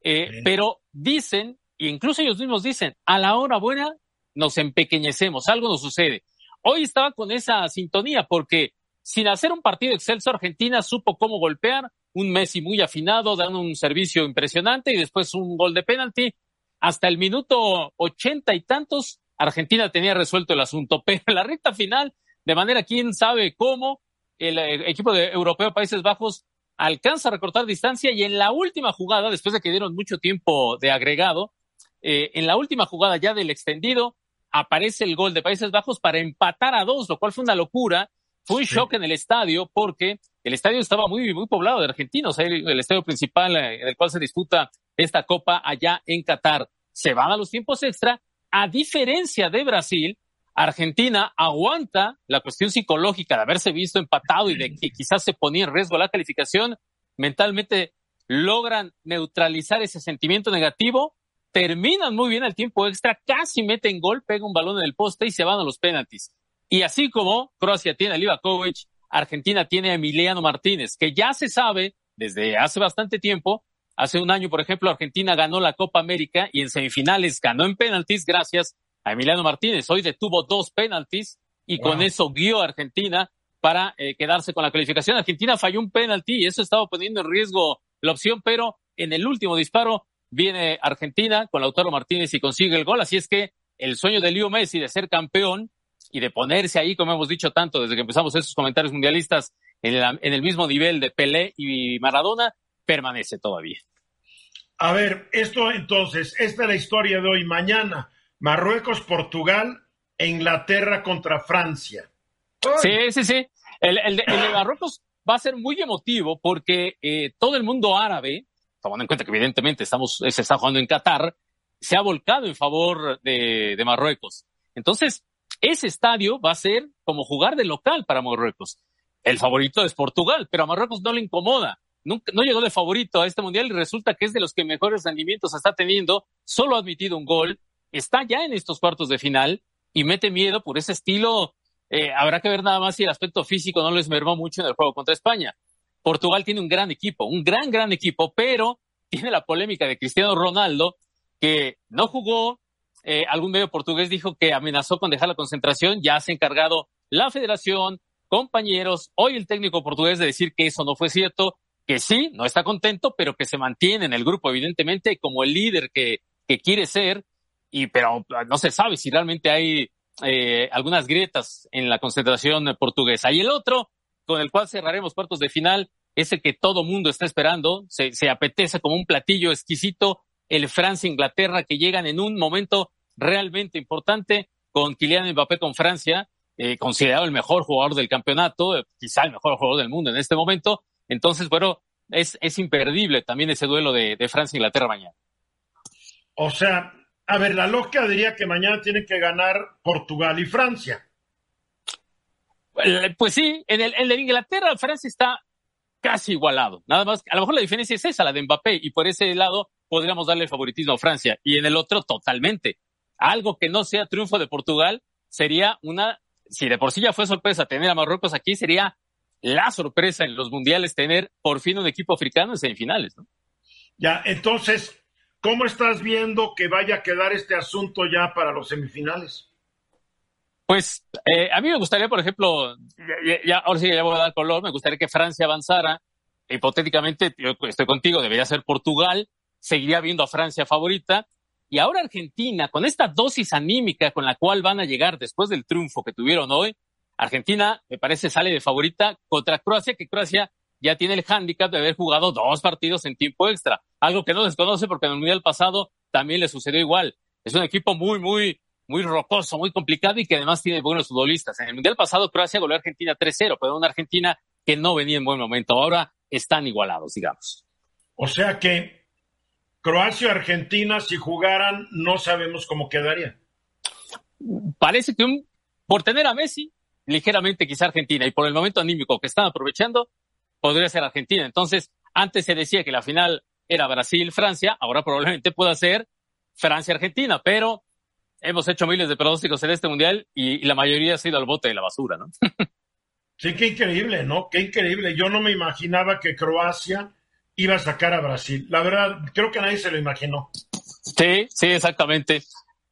eh, sí. pero dicen incluso ellos mismos dicen, a la hora buena nos empequeñecemos, algo nos sucede. Hoy estaba con esa sintonía porque sin hacer un partido excelso, Argentina supo cómo golpear, un Messi muy afinado, dando un servicio impresionante y después un gol de penalti. Hasta el minuto ochenta y tantos, Argentina tenía resuelto el asunto, [LAUGHS] pero en la recta final, de manera quién sabe cómo, el, equipo de europeo Países Bajos alcanza a recortar distancia y en la última jugada, después de que dieron mucho tiempo de agregado, eh, en la última jugada ya del extendido, aparece el gol de Países Bajos para empatar a dos, lo cual fue una locura. Fue un sí. shock en el estadio porque el estadio estaba muy, muy poblado de argentinos, el, el estadio principal eh, en el cual se disputa esta copa allá en Qatar. Se van a los tiempos extra. A diferencia de Brasil, Argentina aguanta la cuestión psicológica de haberse visto empatado y de que quizás se ponía en riesgo la calificación. Mentalmente logran neutralizar ese sentimiento negativo terminan muy bien el tiempo extra, casi meten gol, pega un balón en el poste y se van a los penaltis. Y así como Croacia tiene a Livakovic, Argentina tiene a Emiliano Martínez, que ya se sabe desde hace bastante tiempo. Hace un año, por ejemplo, Argentina ganó la Copa América y en semifinales ganó en penaltis gracias a Emiliano Martínez. Hoy detuvo dos penaltis y wow. con eso guió a Argentina para eh, quedarse con la calificación. Argentina falló un penalti y eso estaba poniendo en riesgo la opción, pero en el último disparo viene Argentina con Lautaro Martínez y consigue el gol. Así es que el sueño de Leo Messi de ser campeón y de ponerse ahí, como hemos dicho tanto desde que empezamos esos comentarios mundialistas, en, la, en el mismo nivel de Pelé y Maradona, permanece todavía. A ver, esto entonces, esta es la historia de hoy. Mañana, Marruecos, Portugal e Inglaterra contra Francia. Sí, sí, sí. El, el, de, el de Marruecos va a ser muy emotivo porque eh, todo el mundo árabe, tomando en cuenta que evidentemente estamos, se está jugando en Qatar, se ha volcado en favor de, de Marruecos. Entonces, ese estadio va a ser como jugar de local para Marruecos. El favorito es Portugal, pero a Marruecos no le incomoda. Nunca, no llegó de favorito a este mundial y resulta que es de los que mejores rendimientos está teniendo. Solo ha admitido un gol, está ya en estos cuartos de final y mete miedo por ese estilo. Eh, habrá que ver nada más si el aspecto físico no les mermó mucho en el juego contra España. Portugal tiene un gran equipo, un gran, gran equipo, pero tiene la polémica de Cristiano Ronaldo, que no jugó. Eh, algún medio portugués dijo que amenazó con dejar la concentración. Ya se ha encargado la federación, compañeros, hoy el técnico portugués de decir que eso no fue cierto, que sí, no está contento, pero que se mantiene en el grupo, evidentemente, como el líder que, que quiere ser, y pero no se sabe si realmente hay eh, algunas grietas en la concentración portuguesa. Y el otro, con el cual cerraremos cuartos de final, es el que todo mundo está esperando, se, se apetece como un platillo exquisito, el Francia-Inglaterra, que llegan en un momento realmente importante con Kylian Mbappé con Francia, eh, considerado el mejor jugador del campeonato, eh, quizá el mejor jugador del mundo en este momento. Entonces, bueno, es, es imperdible también ese duelo de, de Francia-Inglaterra mañana. O sea, a ver, la lógica diría que mañana tienen que ganar Portugal y Francia. Pues sí, en el, en el Inglaterra, Francia está casi igualado. Nada más, a lo mejor la diferencia es esa, la de Mbappé, y por ese lado podríamos darle el favoritismo a Francia, y en el otro totalmente. Algo que no sea triunfo de Portugal sería una, si de por sí ya fue sorpresa tener a Marruecos aquí, sería la sorpresa en los mundiales tener por fin un equipo africano en semifinales, ¿no? Ya, entonces, ¿cómo estás viendo que vaya a quedar este asunto ya para los semifinales? Pues eh, a mí me gustaría, por ejemplo, ya, ya, ahora sí ya voy a dar color, me gustaría que Francia avanzara. Hipotéticamente, yo estoy contigo, debería ser Portugal, seguiría viendo a Francia favorita. Y ahora Argentina, con esta dosis anímica con la cual van a llegar después del triunfo que tuvieron hoy, Argentina, me parece, sale de favorita contra Croacia, que Croacia ya tiene el hándicap de haber jugado dos partidos en tiempo extra, algo que no desconoce porque en el Mundial pasado también le sucedió igual. Es un equipo muy, muy, muy rocoso, muy complicado y que además tiene buenos futbolistas. En el Mundial pasado Croacia goleó a Argentina 3-0, pero una Argentina que no venía en buen momento. Ahora están igualados, digamos. O sea que Croacia Argentina, si jugaran, no sabemos cómo quedaría. Parece que un, por tener a Messi, ligeramente quizá Argentina, y por el momento anímico que están aprovechando, podría ser Argentina. Entonces, antes se decía que la final era Brasil-Francia, ahora probablemente pueda ser Francia-Argentina, pero hemos hecho miles de pronósticos en este mundial y, y, la mayoría ha sido al bote de la basura, ¿no? [LAUGHS] sí, qué increíble, ¿no? Qué increíble. Yo no me imaginaba que Croacia iba a sacar a Brasil. La verdad, creo que nadie se lo imaginó. Sí, sí, exactamente.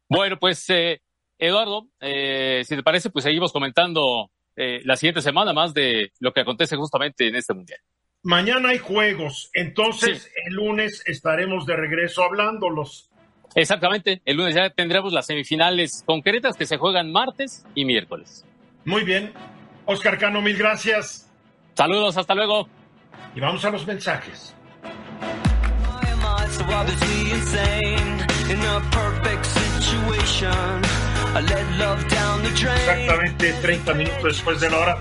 Bueno, pues eh, Eduardo, eh, si te parece, pues seguimos comentando eh, la siguiente semana más de lo que acontece justamente en este mundial. Mañana hay juegos, entonces sí. el lunes estaremos de regreso hablándolos. Exactamente, el lunes ya tendremos las semifinales concretas que se juegan martes y miércoles. Muy bien. Oscar Cano, mil gracias. Saludos, hasta luego. Y vamos a los mensajes. Exactamente 30 minutos después de la hora.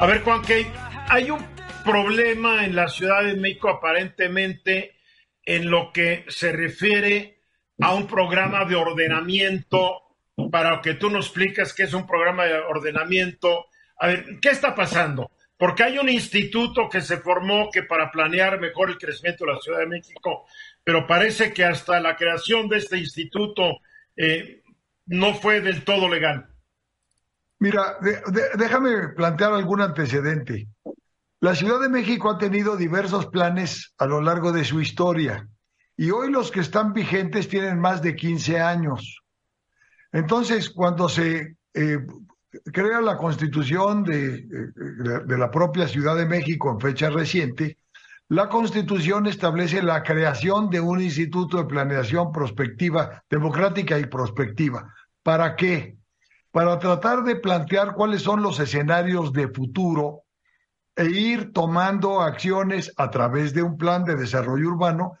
A ver, Juan Key, hay un problema en la Ciudad de México aparentemente en lo que se refiere a un programa de ordenamiento, para que tú nos explicas qué es un programa de ordenamiento. A ver, ¿qué está pasando? Porque hay un instituto que se formó que para planear mejor el crecimiento de la Ciudad de México, pero parece que hasta la creación de este instituto eh, no fue del todo legal. Mira, déjame plantear algún antecedente. La Ciudad de México ha tenido diversos planes a lo largo de su historia y hoy los que están vigentes tienen más de 15 años. Entonces, cuando se eh, crea la constitución de, de, de, la propia Ciudad de México en fecha reciente, la constitución establece la creación de un instituto de planeación prospectiva, democrática y prospectiva. ¿Para qué? Para tratar de plantear cuáles son los escenarios de futuro e ir tomando acciones a través de un plan de desarrollo urbano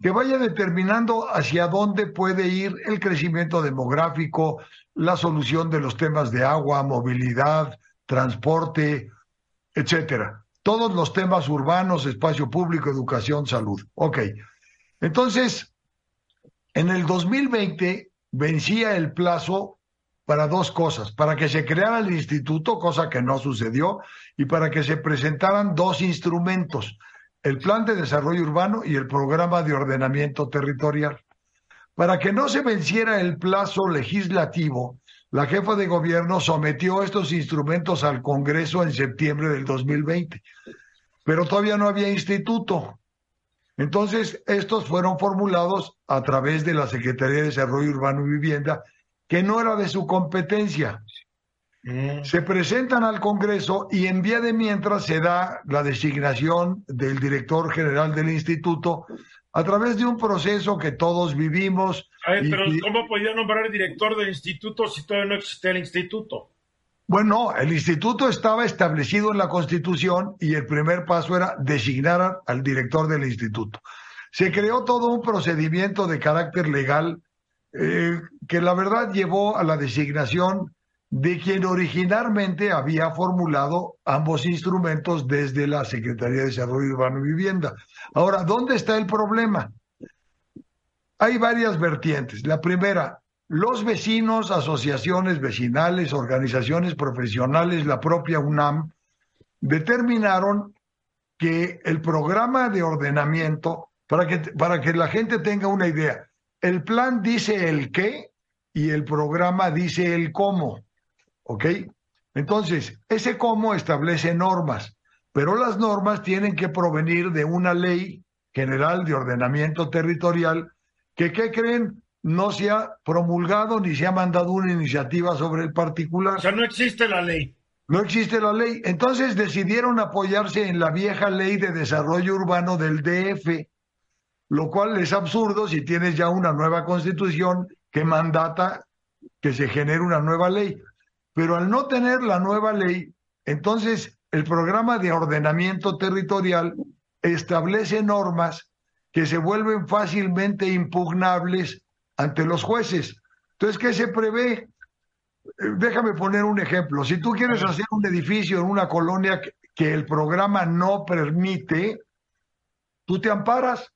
que vaya determinando hacia dónde puede ir el crecimiento demográfico, la solución de los temas de agua, movilidad, transporte, etcétera. Todos los temas urbanos, espacio público, educación, salud. Ok. Entonces, en el 2020 vencía el plazo para dos cosas, para que se creara el instituto, cosa que no sucedió, y para que se presentaran dos instrumentos, el Plan de Desarrollo Urbano y el Programa de Ordenamiento Territorial. Para que no se venciera el plazo legislativo, la jefa de gobierno sometió estos instrumentos al Congreso en septiembre del 2020, pero todavía no había instituto. Entonces, estos fueron formulados a través de la Secretaría de Desarrollo Urbano y Vivienda, que no era de su competencia. Mm. Se presentan al Congreso y en vía de mientras se da la designación del director general del instituto a través de un proceso que todos vivimos. pero ¿cómo podía nombrar el director del instituto si todavía no existía el instituto? Bueno, el instituto estaba establecido en la Constitución y el primer paso era designar al director del instituto. Se creó todo un procedimiento de carácter legal eh, que la verdad llevó a la designación de quien originalmente había formulado ambos instrumentos desde la Secretaría de Desarrollo Urbano y Vivienda. Ahora, ¿dónde está el problema? Hay varias vertientes. La primera, los vecinos, asociaciones vecinales, organizaciones profesionales, la propia UNAM, determinaron que el programa de ordenamiento, para que, para que la gente tenga una idea, el plan dice el qué y el programa dice el cómo. ¿Ok? Entonces, ese cómo establece normas, pero las normas tienen que provenir de una ley general de ordenamiento territorial que, ¿qué creen? no se ha promulgado ni se ha mandado una iniciativa sobre el particular. O sea, no existe la ley. No existe la ley. Entonces decidieron apoyarse en la vieja ley de desarrollo urbano del DF, lo cual es absurdo si tienes ya una nueva constitución que mandata que se genere una nueva ley. Pero al no tener la nueva ley, entonces el programa de ordenamiento territorial establece normas que se vuelven fácilmente impugnables ante los jueces. Entonces, ¿qué se prevé? Eh, déjame poner un ejemplo. Si tú quieres hacer un edificio en una colonia que, el programa no permite, tú te amparas.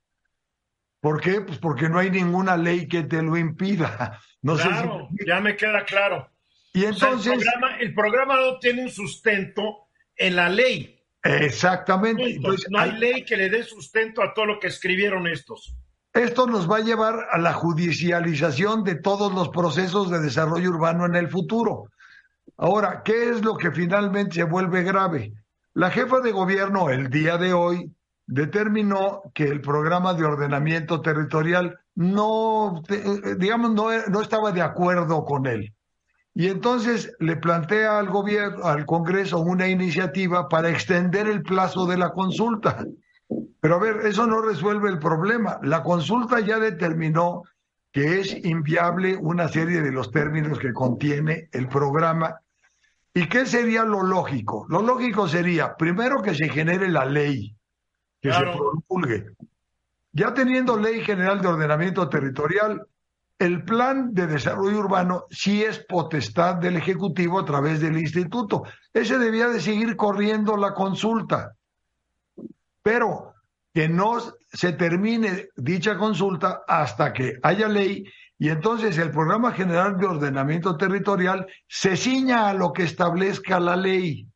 ¿Por qué? Pues porque no hay ninguna ley que te lo impida. [LAUGHS] No claro, ya me queda claro. Y entonces. el, programa, el, programa, no tiene un sustento en la ley. Exactamente. no hay ley que le dé sustento a todo lo que escribieron estos. Esto nos va a llevar a la judicialización de todos los procesos de desarrollo urbano en el futuro. Ahora, ¿qué es lo que finalmente se vuelve grave? La jefa de gobierno el día de hoy determinó que el programa de ordenamiento territorial no, eh, digamos, no, no estaba de acuerdo con él. Y entonces le plantea al gobierno, al Congreso, una iniciativa para extender el plazo de la consulta. Pero a ver, eso no resuelve el problema. La consulta ya determinó que es inviable una serie de los términos que contiene el programa. ¿Y qué sería lo lógico? Lo lógico sería, primero, que se genere la ley, que se promulgue. Ya teniendo ley general de ordenamiento territorial, el plan de desarrollo urbano sí es potestad del Ejecutivo a través del instituto. Ese debía de seguir corriendo la consulta. Pero que no se termine dicha consulta hasta que haya ley y entonces el Programa General de Ordenamiento Territorial se ciña a lo que establezca la ley,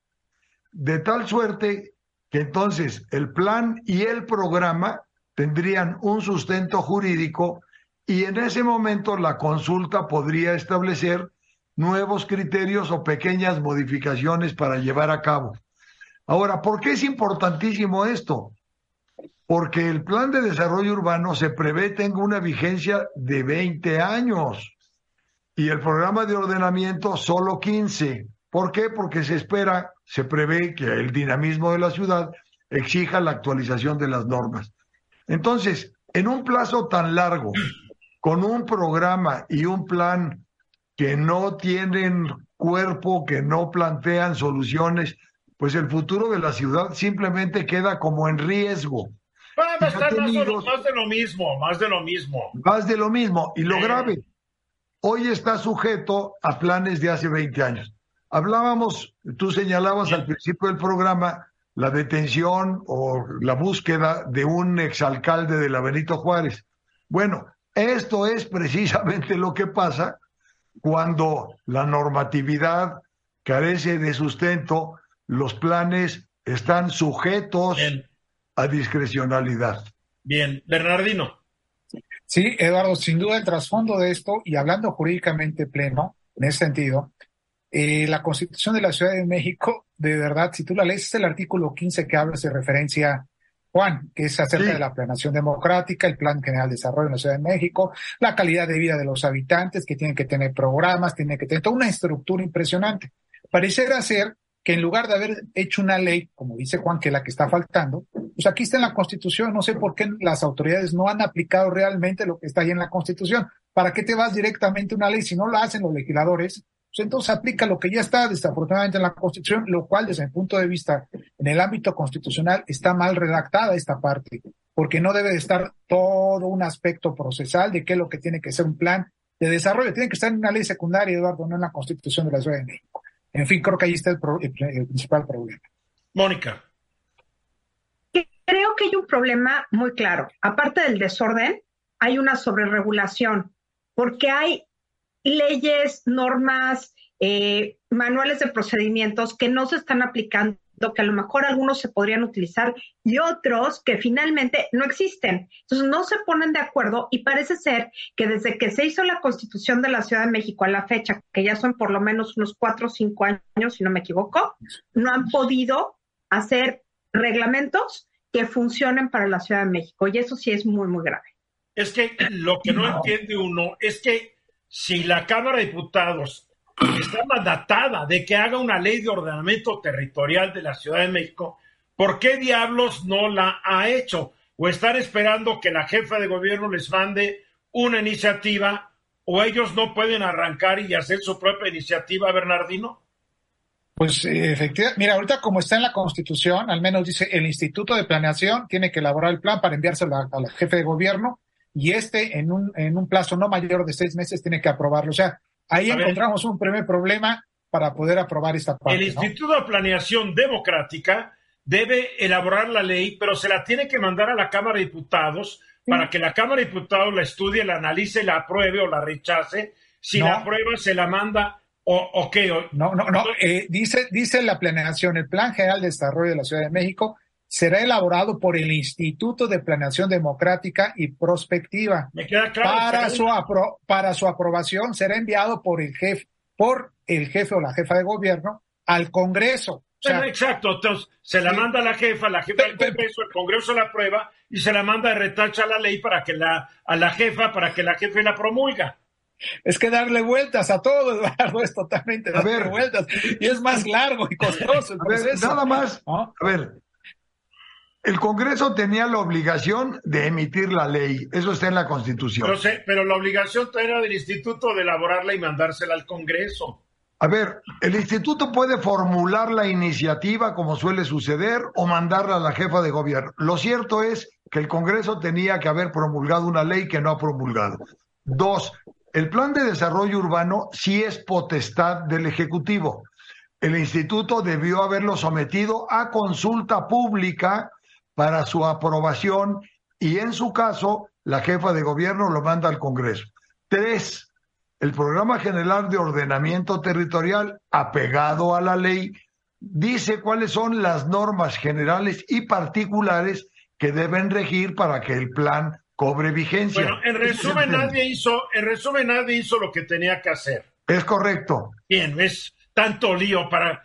de tal suerte que entonces el plan y el programa tendrían un sustento jurídico y en ese momento la consulta podría establecer nuevos criterios o pequeñas modificaciones para llevar a cabo. Ahora, ¿por qué es importantísimo esto? porque el plan de desarrollo urbano se prevé tenga una vigencia de 20 años y el programa de ordenamiento solo 15. ¿Por qué? Porque se espera, se prevé que el dinamismo de la ciudad exija la actualización de las normas. Entonces, en un plazo tan largo, con un programa y un plan que no tienen cuerpo, que no plantean soluciones, pues el futuro de la ciudad simplemente queda como en riesgo. Va a estar más, de lo mismo, más de lo mismo. Más de lo mismo. Y lo grave, hoy está sujeto a planes de hace 20 años. Hablábamos, tú señalabas al principio del programa la detención o la búsqueda de un exalcalde de la Benito Juárez. Bueno, esto es precisamente lo que pasa cuando la normatividad carece de sustento, los planes están sujetos a discrecionalidad. Bien, Bernardino. Sí, Eduardo, sin duda el trasfondo de esto, y hablando jurídicamente pleno, en ese sentido, eh, la Constitución de la Ciudad de México, de verdad, si tú la lees, es el artículo 15 que habla de referencia, Juan, que es acerca de la planeación democrática, el Plan General de Desarrollo en la Ciudad de México, la calidad de vida de los habitantes, que tienen que tener programas, tienen que tener toda una estructura impresionante. Pareciera ser que en lugar de haber hecho una ley, como dice Juan, que es la que está faltando, pues aquí está en la Constitución, no sé por qué las autoridades no han aplicado realmente lo que está ahí en la Constitución. ¿Para qué te vas directamente a una ley si no la hacen los legisladores? Pues entonces aplica lo que ya está desafortunadamente en la Constitución, lo cual desde mi punto de vista en el ámbito constitucional está mal redactada esta parte, porque no debe de estar todo un aspecto procesal de qué es lo que tiene que ser un plan de desarrollo, tiene que estar en una ley secundaria, Eduardo, no en la Constitución de la Ciudad de México. En fin, creo que ahí está el, principal problema. Mónica. Creo que hay un problema muy claro. Aparte del desorden, hay una sobreregulación, porque hay leyes, normas, eh, manuales de procedimientos que no se están aplicando que a lo mejor algunos se podrían utilizar y otros que finalmente no existen. Entonces no se ponen de acuerdo y parece ser que desde que se hizo la constitución de la Ciudad de México a la fecha, que ya son por lo menos unos cuatro o cinco años, si no me equivoco, no han podido hacer reglamentos que funcionen para la Ciudad de México y eso sí es muy, muy grave. Es que lo que no entiende uno es que si la Cámara de Diputados está mandatada de que haga una ley de ordenamiento territorial de la Ciudad de México, ¿por qué diablos no la ha hecho? ¿O están esperando que la jefa de gobierno les mande una iniciativa o ellos no pueden arrancar y hacer su propia iniciativa, Bernardino? Pues eh, efectivamente, mira, ahorita como está en la Constitución, al menos dice el Instituto de Planeación tiene que elaborar el plan para enviárselo a, la jefe de gobierno y este en un, en un plazo no mayor de seis meses tiene que aprobarlo. O sea, Ahí encontramos un primer problema para poder aprobar esta parte. El Instituto de Planeación Democrática debe elaborar la ley, pero se la tiene que mandar a la Cámara de Diputados para que la Cámara de Diputados la estudie, la analice, la apruebe o la rechace. Si la aprueba, se la manda o, o qué. No, no, no. Eh, dice, dice la planeación, el Plan General de Desarrollo de la Ciudad de México será elaborado por el Instituto de Planeación Democrática y Prospectiva. Me queda claro. Para, su, para su aprobación será enviado por el jefe, por el jefe o la jefa de gobierno al Congreso. exacto, entonces se la manda a la jefa, la jefa del Congreso, el Congreso la aprueba y se la manda de retacha a la ley para que la, a la jefa, para que la jefe la promulga. Es que darle vueltas a todo, [LAUGHS] Eduardo, es totalmente darle vueltas. Y es más largo y costoso el nada más, a ver, el Congreso tenía la obligación de emitir la ley, eso está en la Constitución. Pero, sé, pero la obligación era del Instituto de elaborarla y mandársela al Congreso. A ver, el Instituto puede formular la iniciativa como suele suceder o mandarla a la jefa de gobierno. Lo cierto es que el Congreso tenía que haber promulgado una ley que no ha promulgado. Dos, el plan de desarrollo urbano sí es potestad del Ejecutivo. El Instituto debió haberlo sometido a consulta pública para su aprobación y en su caso la jefa de gobierno lo manda al Congreso. Tres, el Programa General de Ordenamiento Territorial, apegado a la ley, dice cuáles son las normas generales y particulares que deben regir para que el plan cobre vigencia. Bueno, en resumen, nadie hizo, en resumen, nadie hizo lo que tenía que hacer. Es correcto. Bien, es tanto lío para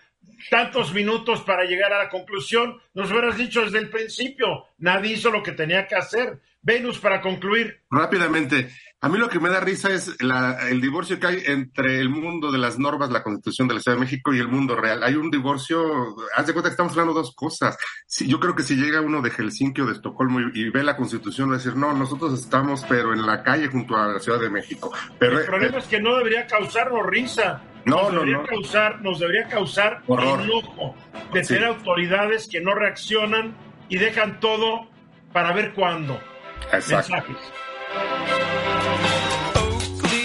tantos minutos para llegar a la conclusión. Nos hubieras dicho desde el principio, nadie hizo lo que tenía que hacer. Venus, para concluir. Rápidamente, a mí lo que me da risa es el divorcio que hay entre el mundo de las normas, la Constitución de la Ciudad de México y el mundo real. Hay un divorcio, haz de cuenta que estamos hablando de dos cosas. Si, yo creo que si llega uno de Helsinki o de Estocolmo y, ve la Constitución, va a decir, no, nosotros estamos, pero en la calle junto a la Ciudad de México. Pero, el problema es que no debería causarnos risa. No, nos no, debería Causar, nos debería causar Horror. enojo de tener autoridades que no reaccionan y dejan todo para ver cuándo. Exacto.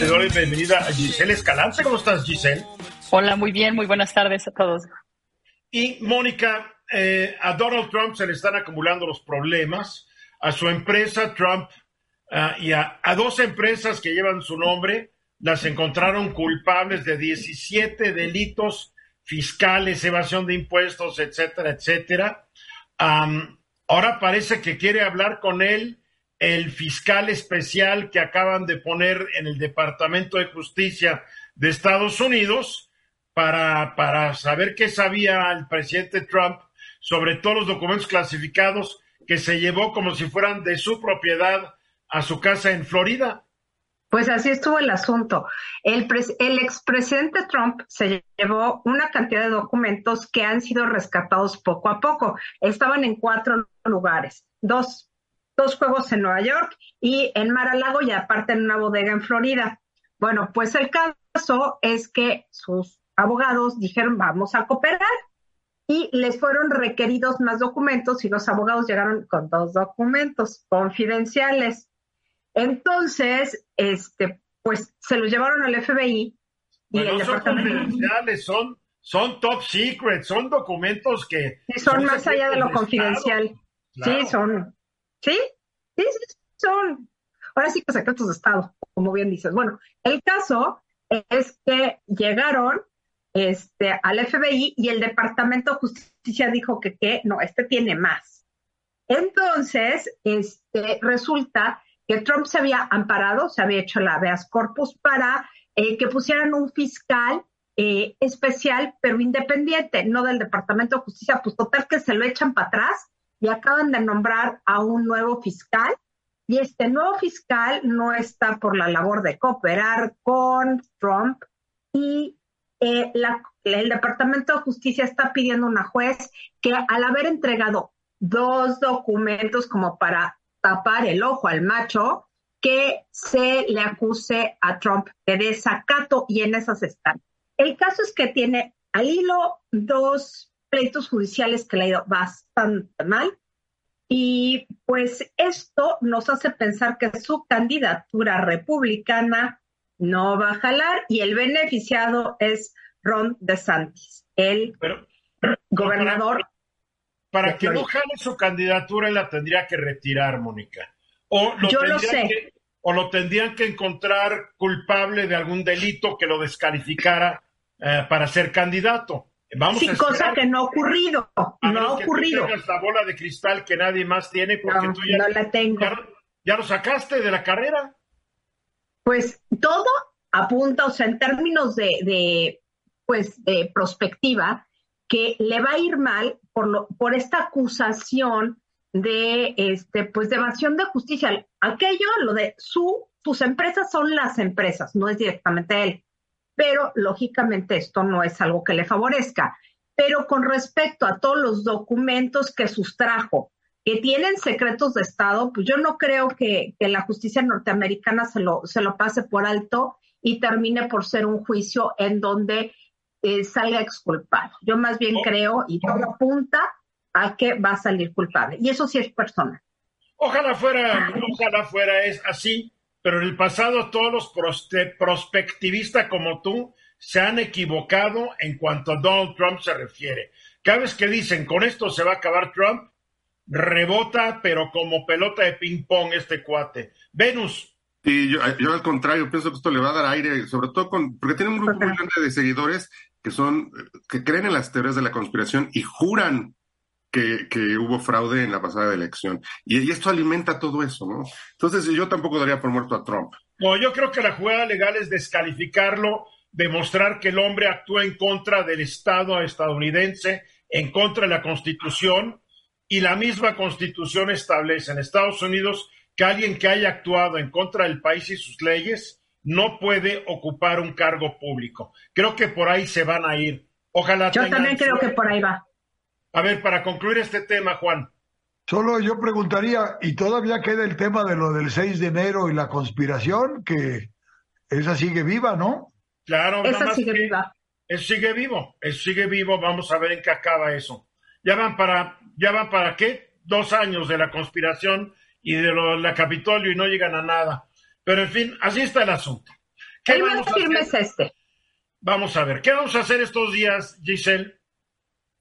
Te doy bienvenida a Giselle Escalante. ¿Cómo estás, Giselle? Hola, muy bien, muy buenas tardes a todos. Y Mónica, eh, a Donald Trump se le están acumulando los problemas, a su empresa Trump uh, y a, a, dos empresas que llevan su nombre, las encontraron culpables de 17 delitos fiscales, evasión de impuestos, etcétera, etcétera. ahora parece que quiere hablar con él el fiscal especial que acaban de poner en el Departamento de Justicia de Estados Unidos para, para saber qué sabía el presidente Trump sobre todos los documentos clasificados que se llevó como si fueran de su propiedad a su casa en Florida. Pues así estuvo el asunto. El, el expresidente Trump se llevó una cantidad de documentos que han sido rescatados poco a poco. Estaban en cuatro lugares, dos, dos juegos en Nueva York y en Mar-a-Lago y aparte en una bodega en Florida. Bueno, pues el caso es que sus abogados dijeron vamos a cooperar y les fueron requeridos más documentos y los abogados llegaron con dos documentos confidenciales. Entonces, este, pues se los llevaron al FBI y el son confidenciales, son, son top secret, son documentos que son, más allá de lo confidencial. Sí, son. ¿Sí? Sí, sí, son. Ahora sí que secretos de Estado, como bien dices. Bueno, el caso es que llegaron este, al FBI y el Departamento de Justicia dijo que, no, este tiene más. Entonces, este, resulta que Trump se había amparado, se había hecho la habeas corpus para eh, que pusieran un fiscal eh, especial, pero independiente, no del Departamento de Justicia, pues total que se lo echan para atrás y acaban de nombrar a un nuevo fiscal. Y este nuevo fiscal no está por la labor de cooperar con Trump y eh, el Departamento de Justicia está pidiendo a una juez que al haber entregado dos documentos como para tapar el ojo al macho, que se le acuse a Trump de desacato y en esas están. El caso es que tiene al hilo dos pleitos judiciales que le ha ido bastante mal y pues esto nos hace pensar que su candidatura republicana no va a jalar y el beneficiado es Ron DeSantis, el gobernador. Para, que no jale su candidatura, la tendría que retirar, Mónica. O lo Yo lo sé. o lo tendrían que encontrar culpable de algún delito que lo descalificara eh, para ser candidato. Vamos sí, cosa que no ha ocurrido. No ha ocurrido. la bola de cristal que nadie más tiene porque tú ya, no la tengo. ya, lo sacaste de la carrera. Pues todo apunta, o sea, en términos de, pues, de prospectiva, que le va a ir mal por, lo, por esta acusación de, este, pues, de evasión de justicia. Aquello, lo de su, sus empresas son las empresas, no es directamente él. Pero, lógicamente, esto no es algo que le favorezca. Pero con respecto a todos los documentos que sustrajo, que tienen secretos de Estado, pues yo no creo que, la justicia norteamericana se lo, se lo pase por alto y termine por ser un juicio en donde eh, salga exculpado. Yo más bien oh. creo y todo apunta a que va a salir culpable. Y eso sí es personal. Ojalá fuera, ojalá fuera es así, pero en el pasado todos los prospectivistas como tú se han equivocado en cuanto a Donald Trump se refiere. Cada vez que dicen con esto se va a acabar Trump, rebota, pero como pelota de ping-pong este cuate. Venus. Y yo, al contrario, pienso que esto le va a dar aire, sobre todo con, porque tiene un grupo muy grande de seguidores que son, que creen en las teorías de la conspiración y juran que, que hubo fraude en la pasada elección. Y, y, esto alimenta todo eso, ¿no? Entonces yo tampoco daría por muerto a Trump. No, yo creo que la jugada legal es descalificarlo, demostrar que el hombre actúa en contra del Estado estadounidense, en contra de la Constitución, y la misma constitución establece en Estados Unidos que alguien que haya actuado en contra del país y sus leyes no puede ocupar un cargo público. Creo que por ahí se van a ir. Ojalá. Yo también creo que por ahí va. A ver, para concluir este tema, Juan. Solo yo preguntaría, ¿y todavía queda el tema de lo del 6 de enero y la conspiración? Que esa sigue viva, ¿no? Claro, esa sigue viva. Eso sigue vivo, eso sigue vivo. Vamos a ver en qué acaba eso. Ya van para ya va para qué, dos años de la conspiración y de lo, la Capitolio y no llegan a nada. Pero en fin, así está el asunto. ¿Qué vamos a es este. Vamos a ver, ¿qué vamos a hacer estos días, Giselle?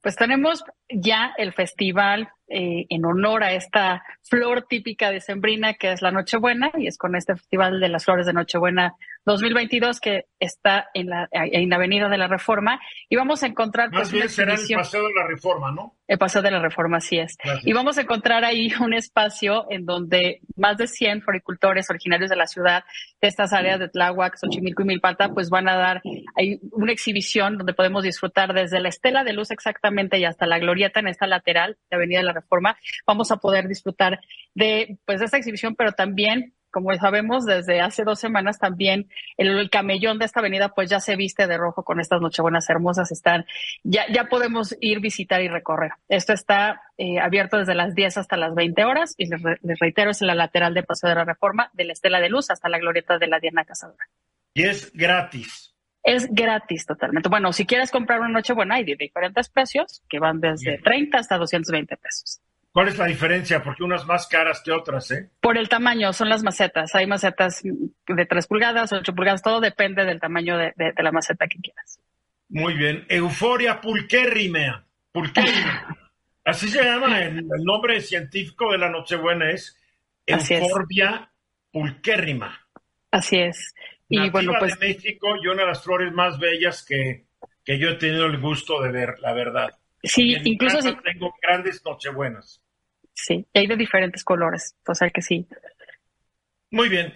Pues tenemos ya el festival eh, en honor a esta flor típica de Sembrina que es la Nochebuena y es con este Festival de las Flores de Nochebuena 2022 que está en la, en la Avenida de la Reforma y vamos a encontrar... Más pues, bien será el Paseo de la Reforma, ¿no? El Paseo de la Reforma, así es. Y vamos a encontrar ahí un espacio en donde más de 100 floricultores originarios de la ciudad, de estas áreas de Tláhuac, Xochimilco y Milpalta, pues van a dar ahí una exhibición donde podemos disfrutar desde la estela de luz exactamente y hasta la glorieta en esta lateral de Avenida de la Reforma. Vamos a poder disfrutar de, pues, de esta exhibición, pero también como sabemos, desde hace dos semanas también el, camellón de esta avenida pues ya se viste de rojo con estas nochebuenas hermosas. Están, ya, ya podemos ir, visitar y recorrer. Esto está eh, abierto desde las 10 hasta las 20 horas y les, reitero, es en la lateral de Paseo de la Reforma, de la Estela de Luz hasta la glorieta de la Diana Cazadora. Y es gratis. Es gratis totalmente. Bueno, si quieres comprar una nochebuena hay de diferentes precios que van desde 30 hasta 220 pesos. ¿Cuál es la diferencia? Porque unas más caras que otras, ¿eh? Por el tamaño, son las macetas. Hay macetas de 3 pulgadas, 8 pulgadas, todo depende del tamaño de, la maceta que quieras. Muy bien. Euforia pulquérrima. Pulquérrima. [LAUGHS] Así se llama el, nombre científico de la Nochebuena, es Euforbia pulquérrima. Así es. Y bueno, pues. de México y una de las flores más bellas que, que yo he tenido el gusto de ver, la verdad. Sí, incluso si... tengo grandes nochebuenas. Sí, hay de diferentes colores, o sea que sí. Muy bien.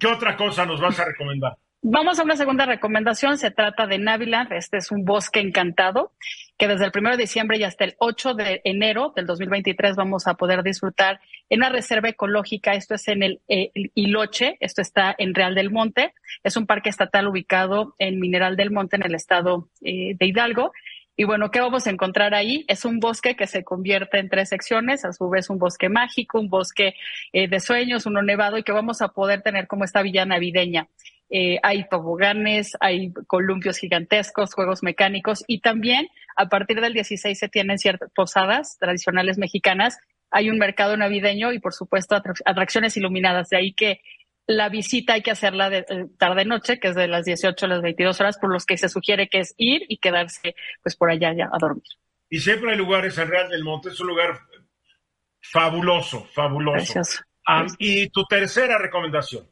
¿Qué otra cosa nos vas a recomendar? Vamos a una segunda recomendación. Se trata de Naviland. Este es un bosque encantado que desde el 1 de diciembre y hasta el 8 de enero del 2023 vamos a poder disfrutar en una reserva ecológica. Esto es en el, Iloche. Esto está en Real del Monte. Es un parque estatal ubicado en Mineral del Monte en el estado eh, de Hidalgo. Y bueno, ¿qué vamos a encontrar ahí? Es un bosque que se convierte en tres secciones, a su vez un bosque mágico, un bosque eh, de sueños, uno nevado y que vamos a poder tener como esta villa navideña. Eh, hay toboganes, hay columpios gigantescos, juegos mecánicos y también a partir del 16 se tienen ciertas posadas tradicionales mexicanas. Hay un mercado navideño y por supuesto atracciones iluminadas. De ahí que la visita hay que hacerla de eh, tarde-noche, que es de las 18 a las 22 horas, por los que se sugiere que es ir y quedarse pues por allá ya a dormir. Y siempre hay lugares en Real del Monte, es un lugar fabuloso, fabuloso. Ah, y tu tercera recomendación.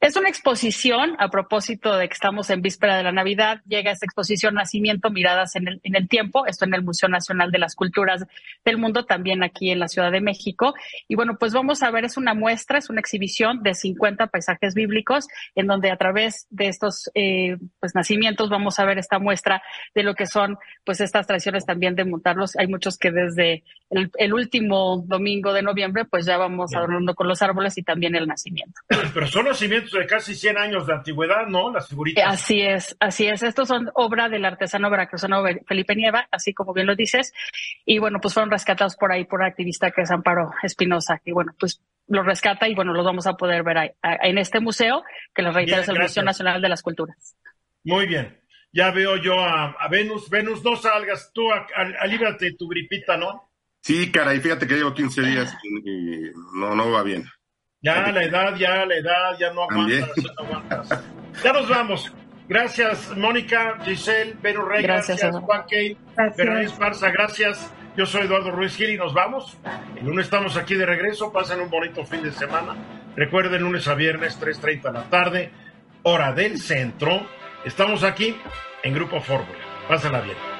Es una exposición a propósito de que estamos en víspera de la Navidad. Llega esta exposición Nacimiento, Miradas en el, en el Tiempo. Esto en el Museo Nacional de las Culturas del Mundo, también aquí en la Ciudad de México. Y bueno, pues vamos a ver, es una muestra, es una exhibición de 50 paisajes bíblicos, en donde a través de estos eh, pues, nacimientos vamos a ver esta muestra de lo que son pues estas tradiciones también de montarlos. Hay muchos que desde el, último domingo de noviembre pues ya vamos adornando con los árboles y también el nacimiento. Pero son nacimientos de casi 100 años de antigüedad, ¿no? Las figuritas. Así es, así es. Estos son obra del artesano veracruzano Felipe Nieva, así como bien lo dices. Y bueno, pues fueron rescatados por ahí por activista que es Amparo Espinosa. Y bueno, pues los rescata y bueno, los vamos a poder ver ahí, en este museo, que les reitero es el Museo Nacional de las Culturas. Muy bien. Ya veo yo a, Venus. Venus, no salgas tú, alíbrate tu gripita, ¿no? Sí, cara, y fíjate que llevo 15 días y no, no va bien. Ya la edad, ya la edad, ya no aguantas, ya no aguantas. Ya nos vamos. Gracias, Mónica, Giselle, Vero Rey, gracias, Juan Key, Berenice gracias. Yo soy Eduardo Ruiz Gil y nos vamos. El lunes estamos aquí de regreso. Pasen un bonito fin de semana. Recuerden, lunes a viernes, 3.30 de la tarde, hora del centro. Estamos aquí en Grupo Fórmula. Pásenla bien.